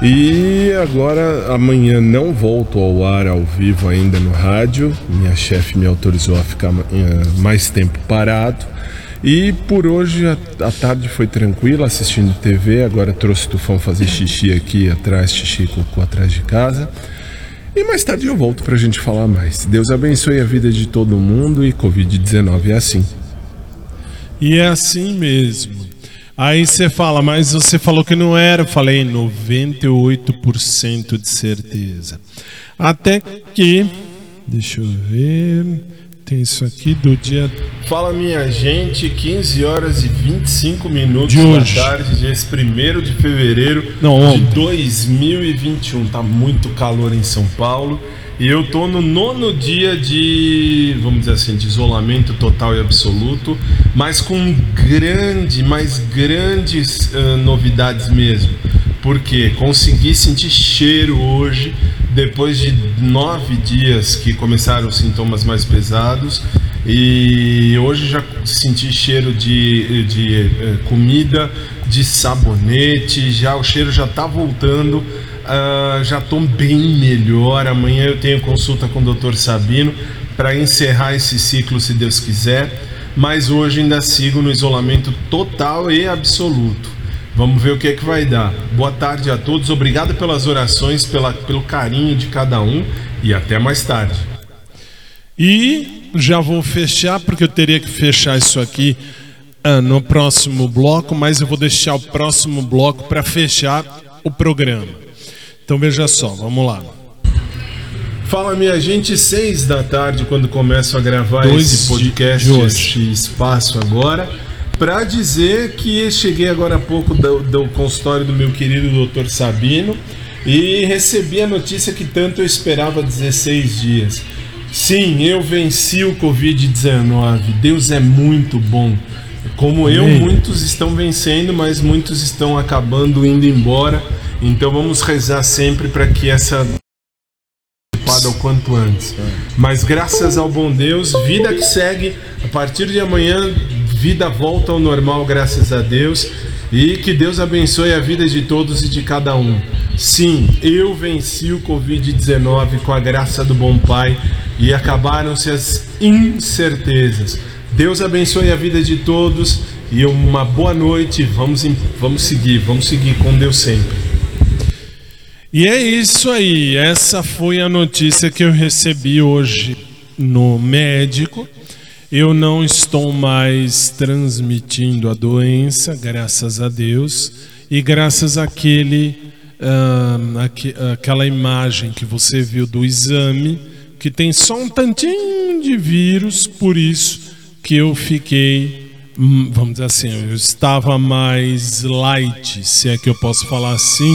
E agora, amanhã não volto ao ar ao vivo ainda no rádio. Minha chefe me autorizou a ficar eh, mais tempo parado. E por hoje a, a tarde foi tranquila assistindo TV. Agora trouxe o Tufão fazer xixi aqui atrás, xixi cocô atrás de casa. E mais tarde eu volto pra gente falar mais. Deus abençoe a vida de todo mundo e Covid-19 é assim. E é assim mesmo. Aí você fala, mas você falou que não era. Eu falei 98% de certeza. Até que, deixa eu ver, tem isso aqui do dia. Fala minha gente, 15 horas e 25 minutos De da hoje. tarde desse 1 de fevereiro Não, de ontem. 2021. Tá muito calor em São Paulo. E eu tô no nono dia de, vamos dizer assim, de isolamento total e absoluto, mas com grande, mais grandes ah, novidades mesmo. Porque consegui sentir cheiro hoje, depois de nove dias que começaram os sintomas mais pesados. E hoje já senti cheiro de, de eh, comida, de sabonete, já o cheiro já tá voltando. Ah, já tô bem melhor. Amanhã eu tenho consulta com o Dr. Sabino para encerrar esse ciclo, se Deus quiser. Mas hoje ainda sigo no isolamento total e absoluto. Vamos ver o que é que vai dar. Boa tarde a todos, obrigado pelas orações, pela, pelo carinho de cada um e até mais tarde. E já vou fechar, porque eu teria que fechar isso aqui ah, no próximo bloco, mas eu vou deixar o próximo bloco para fechar o programa. Então veja só, vamos lá. Fala minha gente, seis da tarde quando começo a gravar Dois esse podcast, esse espaço agora, para dizer que cheguei agora há pouco do, do consultório do meu querido Dr. Sabino e recebi a notícia que tanto eu esperava há 16 dias. Sim, eu venci o Covid-19. Deus é muito bom. Como eu, Amém. muitos estão vencendo, mas muitos estão acabando indo embora. Então vamos rezar sempre para que essa ocupada o quanto antes. Mas graças ao bom Deus, vida que segue. A partir de amanhã, vida volta ao normal, graças a Deus. E que Deus abençoe a vida de todos e de cada um. Sim, eu venci o Covid-19 com a graça do bom Pai e acabaram-se as incertezas. Deus abençoe a vida de todos e uma boa noite. Vamos, vamos seguir, vamos seguir com Deus sempre. E é isso aí. Essa foi a notícia que eu recebi hoje no médico. Eu não estou mais transmitindo a doença, graças a Deus, e graças àquele, ah, aque- aquela imagem que você viu do exame, que tem só um tantinho de vírus, por isso que eu fiquei, hum, vamos dizer assim, eu estava mais light, se é que eu posso falar assim,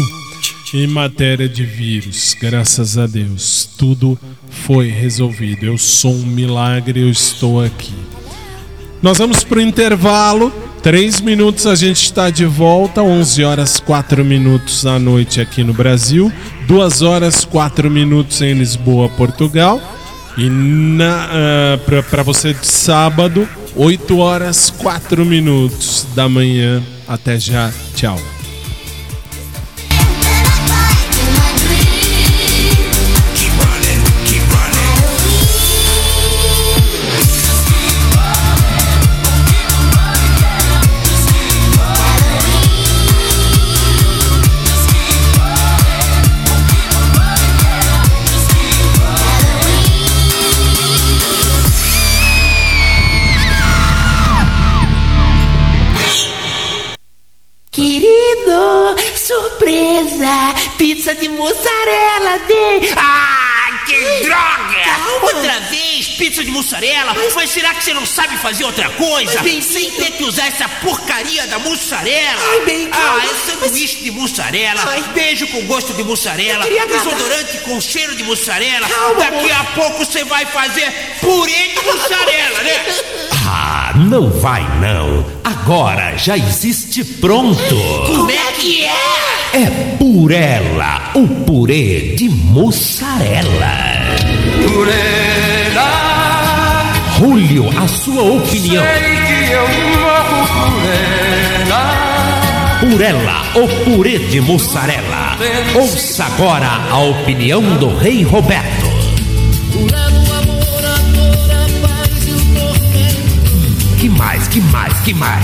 em matéria de vírus, graças a Deus, tudo foi resolvido. Eu sou um milagre, eu estou aqui. Nós vamos para o intervalo. Três minutos a gente está de volta. 11 horas 4 minutos à noite aqui no Brasil. 2 horas 4 minutos em Lisboa, Portugal. E para você de sábado, 8 horas 4 minutos da manhã. Até já. Tchau. Pizza de mussarela de. Ai, que droga! Outra vez, pizza de mussarela? Mas será que você não sabe fazer outra coisa? Pensei em ter que usar essa porcaria da mussarela. Ai, bem, calma. Ah, é sanduíche de mussarela, beijo com gosto de mussarela, desodorante com cheiro de mussarela. Calma, Daqui a pouco você vai fazer purê de mussarela, né? Ah, não vai não. Agora já existe pronto. Como é que é? É Purela, o purê de mussarela. Purela, Julio, a sua opinião. Por ela, o purê de mussarela. Ouça agora a opinião do Rei Roberto. Que mais, que mais, que mais?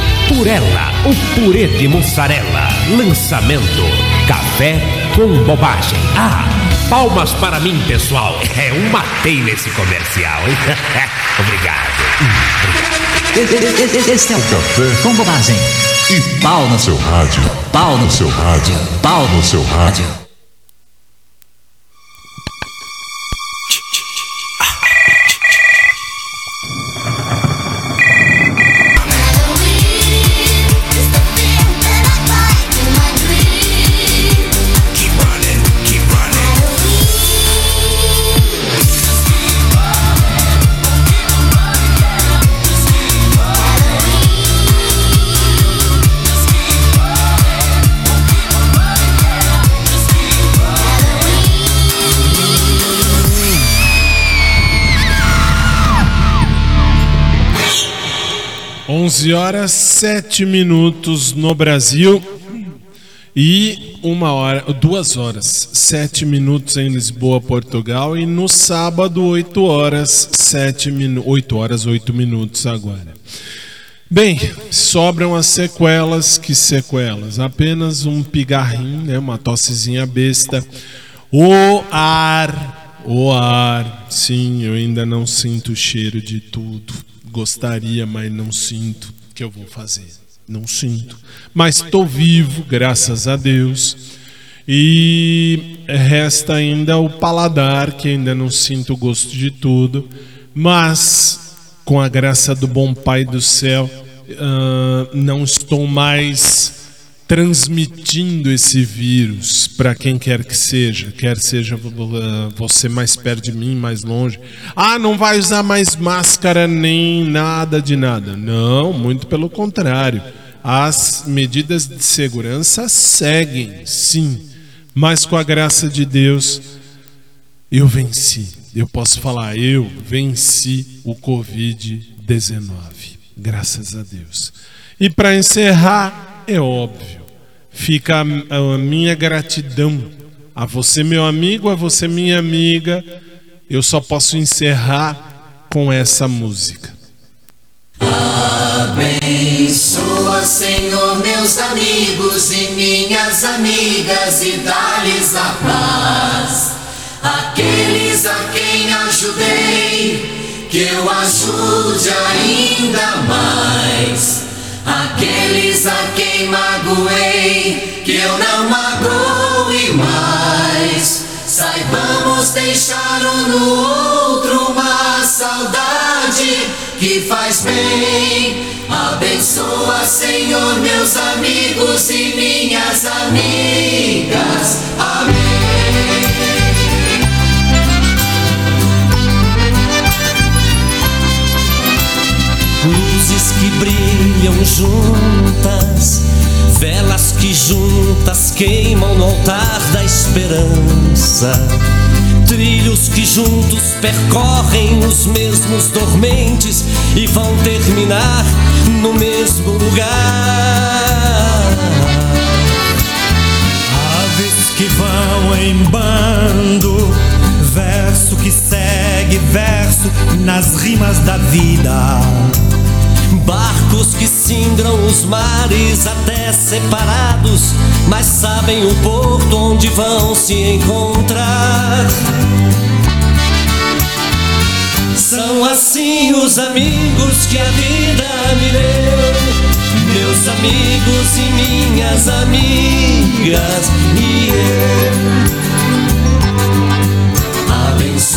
Por ela, o purê de mussarela. Lançamento: café com bobagem. Ah, palmas para mim, pessoal. É, eu matei nesse comercial. hein? Obrigado. Esse é o Café com Bobagem. E pau no seu rádio. Pau no seu rádio. Pau no seu rádio. Onze horas sete minutos no Brasil e uma hora, duas horas sete minutos em Lisboa, Portugal e no sábado oito horas sete minutos, oito horas oito minutos agora. Bem, sobram as sequelas, que sequelas? Apenas um pigarrinho, né, uma tossezinha besta. O ar, o ar, sim, eu ainda não sinto o cheiro de tudo. Gostaria, mas não sinto. Que eu vou fazer? Não sinto. Mas estou vivo, graças a Deus. E resta ainda o paladar, que ainda não sinto o gosto de tudo. Mas, com a graça do bom Pai do céu, ah, não estou mais transmitindo esse vírus para quem quer que seja, quer seja uh, você mais perto de mim, mais longe. Ah, não vai usar mais máscara nem nada de nada. Não, muito pelo contrário. As medidas de segurança seguem, sim, mas com a graça de Deus eu venci. Eu posso falar, eu venci o Covid-19. Graças a Deus. E para encerrar, é óbvio, fica a, minha gratidão a você, meu amigo, a você, minha amiga. Eu só posso encerrar com essa música. Abençoa, Senhor, meus amigos e minhas amigas e dá-lhes a paz. Aqueles a quem ajudei, que eu ajude ainda mais. Aqueles a quem magoei, que eu não magoe mais. Saibamos deixar um no outro uma saudade que faz bem. Abençoa, Senhor, meus amigos e minhas amigas. Amém. Brilham juntas, velas que juntas queimam no altar da esperança. Trilhos que juntos percorrem os mesmos dormentes e vão terminar no mesmo lugar. Aves que vão em bando, verso que segue verso nas rimas da vida. Barcos que singram os mares até separados, mas sabem o porto onde vão se encontrar. São assim os amigos que a vida me deu. Meus amigos e minhas amigas e eu.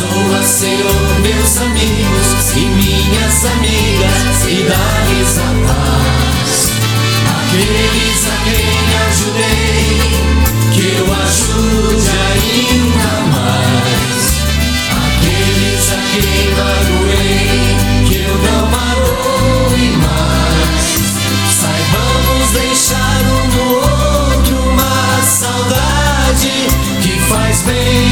Abençoa, Senhor, meus amigos e minhas amigas e dar-lhes a paz. Aqueles a quem ajudei, que eu ajude ainda mais. Aqueles a quem magoei, que eu não magoe mais. Saibamos deixar um no outro uma saudade que faz bem.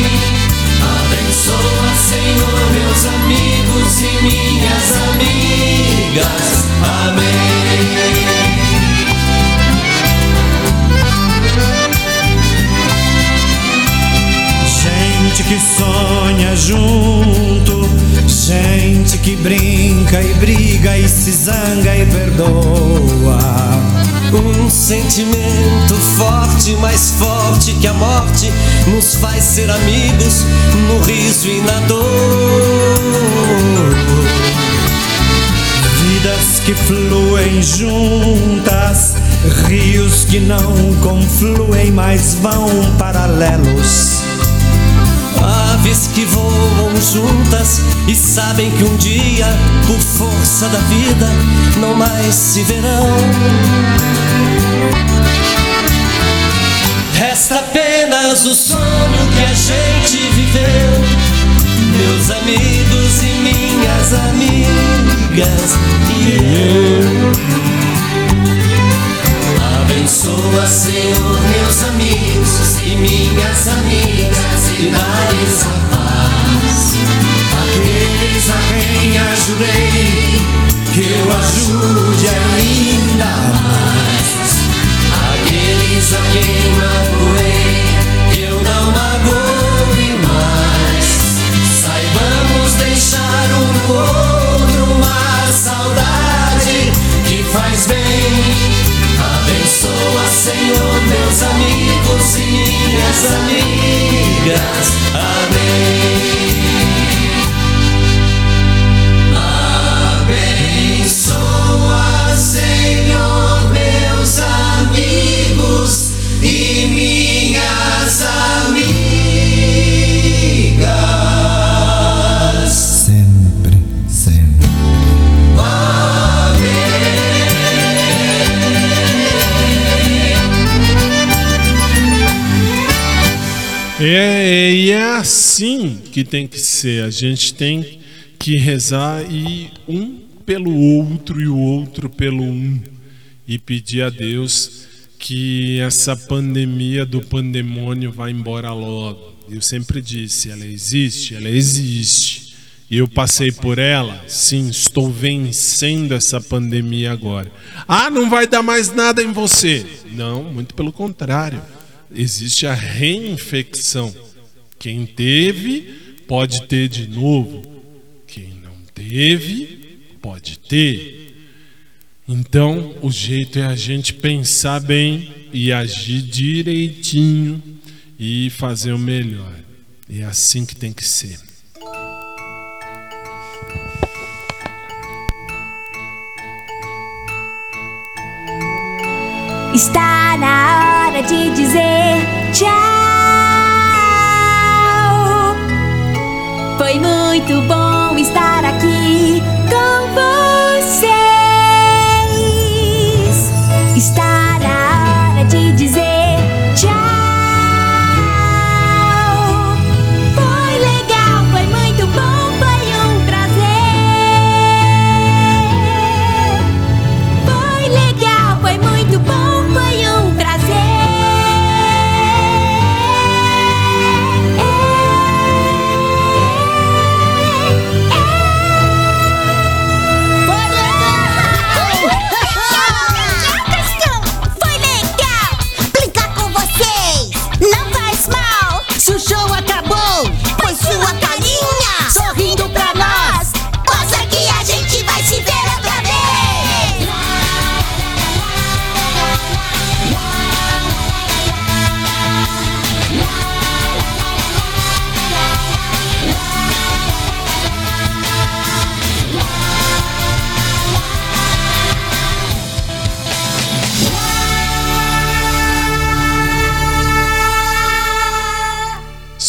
Senhor, meus amigos e minhas amigas. Amém. Gente que sonha junto, gente que brinca e briga e se zanga e perdoa. Um sentimento forte, mais forte que a morte, nos faz ser amigos no riso e na dor. Vidas que fluem juntas, rios que não confluem, mas vão paralelos. Aves que voam juntas e sabem que um dia, por força da vida, não mais se verão. Resta apenas o sonho que a gente viveu. Meus amigos e minhas amigas e eu. Abençoa, Senhor, meus amigos e minhas amigas e dá-lhes a paz. Aqueles a quem ajudei, que eu ajude ainda mais. Quem magoei, eu não magoe mais. Saibamos deixar um no outro uma saudade que faz bem. Abençoa, Senhor, meus amigos e minhas amigas. Amém. É, e é assim que tem que ser. A gente tem que rezar e um pelo outro e o outro pelo um e pedir a Deus que essa pandemia do pandemônio vá embora logo. Eu sempre disse, ela existe, ela existe. E eu passei por ela, sim, estou vencendo essa pandemia agora. Ah, não vai dar mais nada em você. Não, muito pelo contrário. Existe a reinfecção. Quem teve, pode ter de novo. Quem não teve, pode ter. Então, o jeito é a gente pensar bem e agir direitinho e fazer o melhor. E é assim que tem que ser. Está na hora de dizer tchau. Foi muito bom estar aqui com vocês.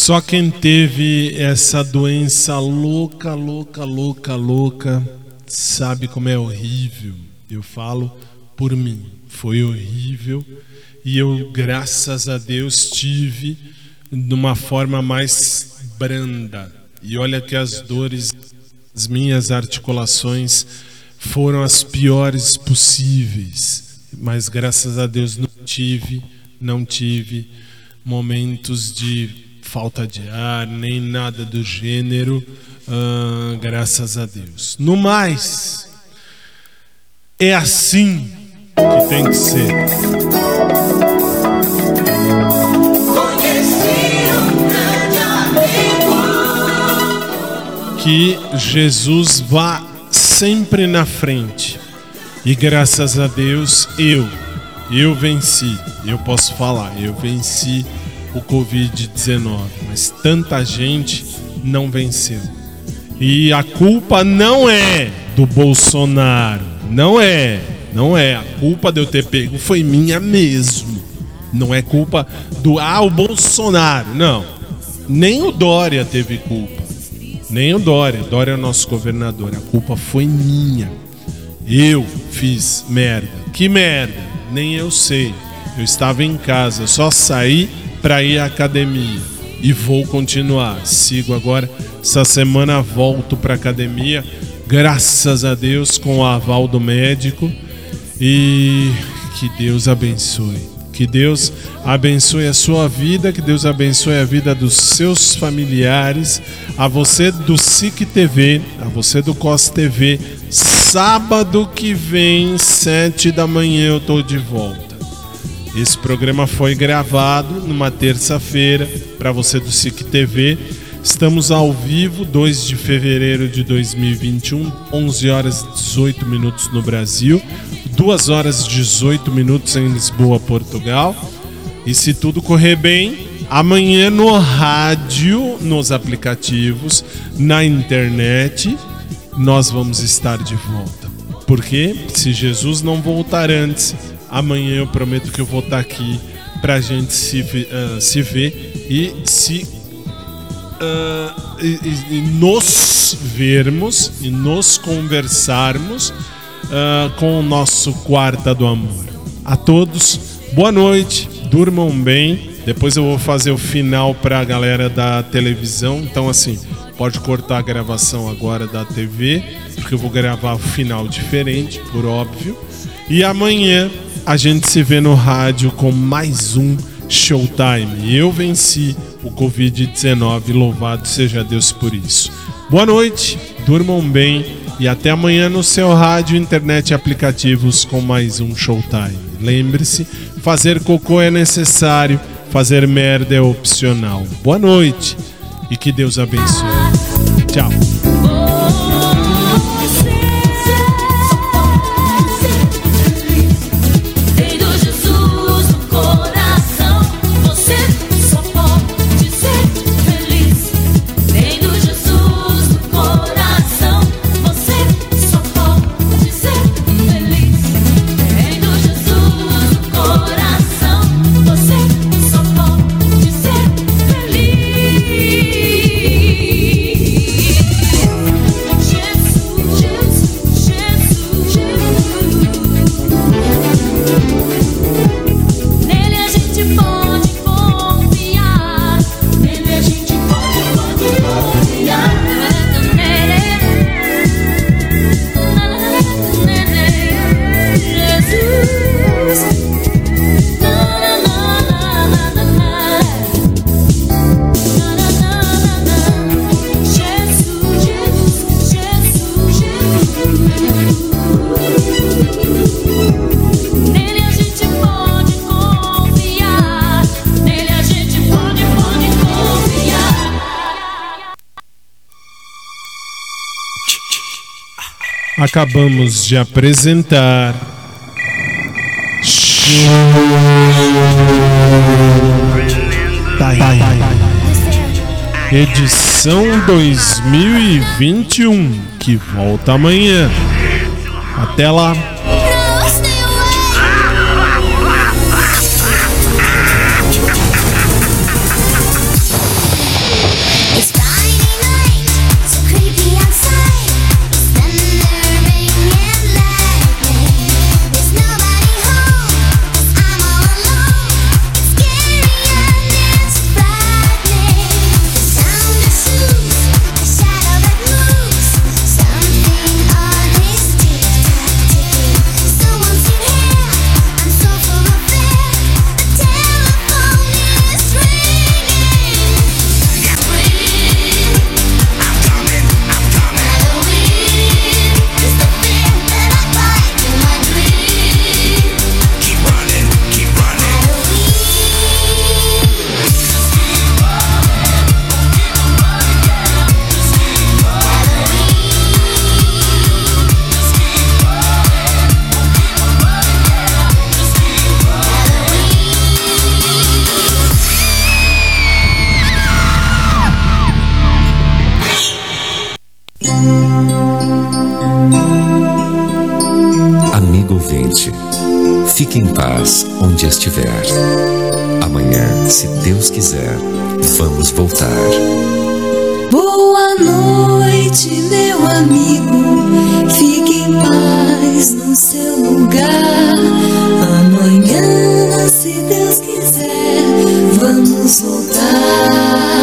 Só quem teve essa doença louca, louca, louca, louca, sabe como é horrível. Eu falo por mim. Foi horrível e eu, graças a Deus, tive de uma forma mais branda. E olha que as dores, as minhas articulações foram as piores possíveis, mas graças a Deus não tive, não tive momentos de falta de ar, nem nada do gênero, ah, graças a Deus. No mais, é assim que tem que ser. Que Jesus vá sempre na frente. E graças a Deus, eu, eu venci. Eu posso falar, eu venci o Covid-19. Mas tanta gente não venceu. E a culpa não é do Bolsonaro. Não é. Não é. A culpa de eu ter pego foi minha mesmo. Não é culpa do ah, o Bolsonaro. Não. Nem o Dória teve culpa. Nem o Dória. Dória é o nosso governador. A culpa foi minha. Eu fiz merda. Que merda? Nem eu sei. Eu estava em casa, só saí para ir à academia e vou continuar. Sigo agora essa semana volto para academia, graças a Deus com o aval do médico e que Deus abençoe. Que Deus abençoe a sua vida, que Deus abençoe a vida dos seus familiares, a você do SIC TV, a você do COS TV. Sábado que vem, sete da manhã, eu tô de volta. Esse programa foi gravado numa terça-feira para você do SIC TV. Estamos ao vivo, 2 de fevereiro de 2021, 11 horas e 18 minutos no Brasil, 2 horas e 18 minutos em Lisboa, Portugal. E se tudo correr bem, amanhã no rádio, nos aplicativos, na internet, nós vamos estar de volta. Porque se Jesus não voltar antes, amanhã eu prometo que eu vou estar aqui pra gente se, ah, se ver e se ah, e, e- nos vermos e nos conversarmos ah, com o nosso quarta do amor. A todos, boa noite, durmam bem. Depois eu vou fazer o final para a galera da televisão. Então, assim, pode cortar a gravação agora da TV, porque eu vou gravar o final diferente, por óbvio. E amanhã a gente se vê no rádio com mais um Showtime. Eu venci o Covid-19, louvado seja Deus por isso. Boa noite, durmam bem e até amanhã no seu rádio, internet e aplicativos com mais um Showtime. Lembre-se, fazer cocô é necessário, fazer merda é opcional. Boa noite e que Deus abençoe. Tchau. Acabamos de apresentar. Edição 2021, que volta amanhã. Até lá. Deus quiser, vamos voltar. Boa noite, meu amigo. Fique em paz no seu lugar. Amanhã, se Deus quiser, vamos voltar.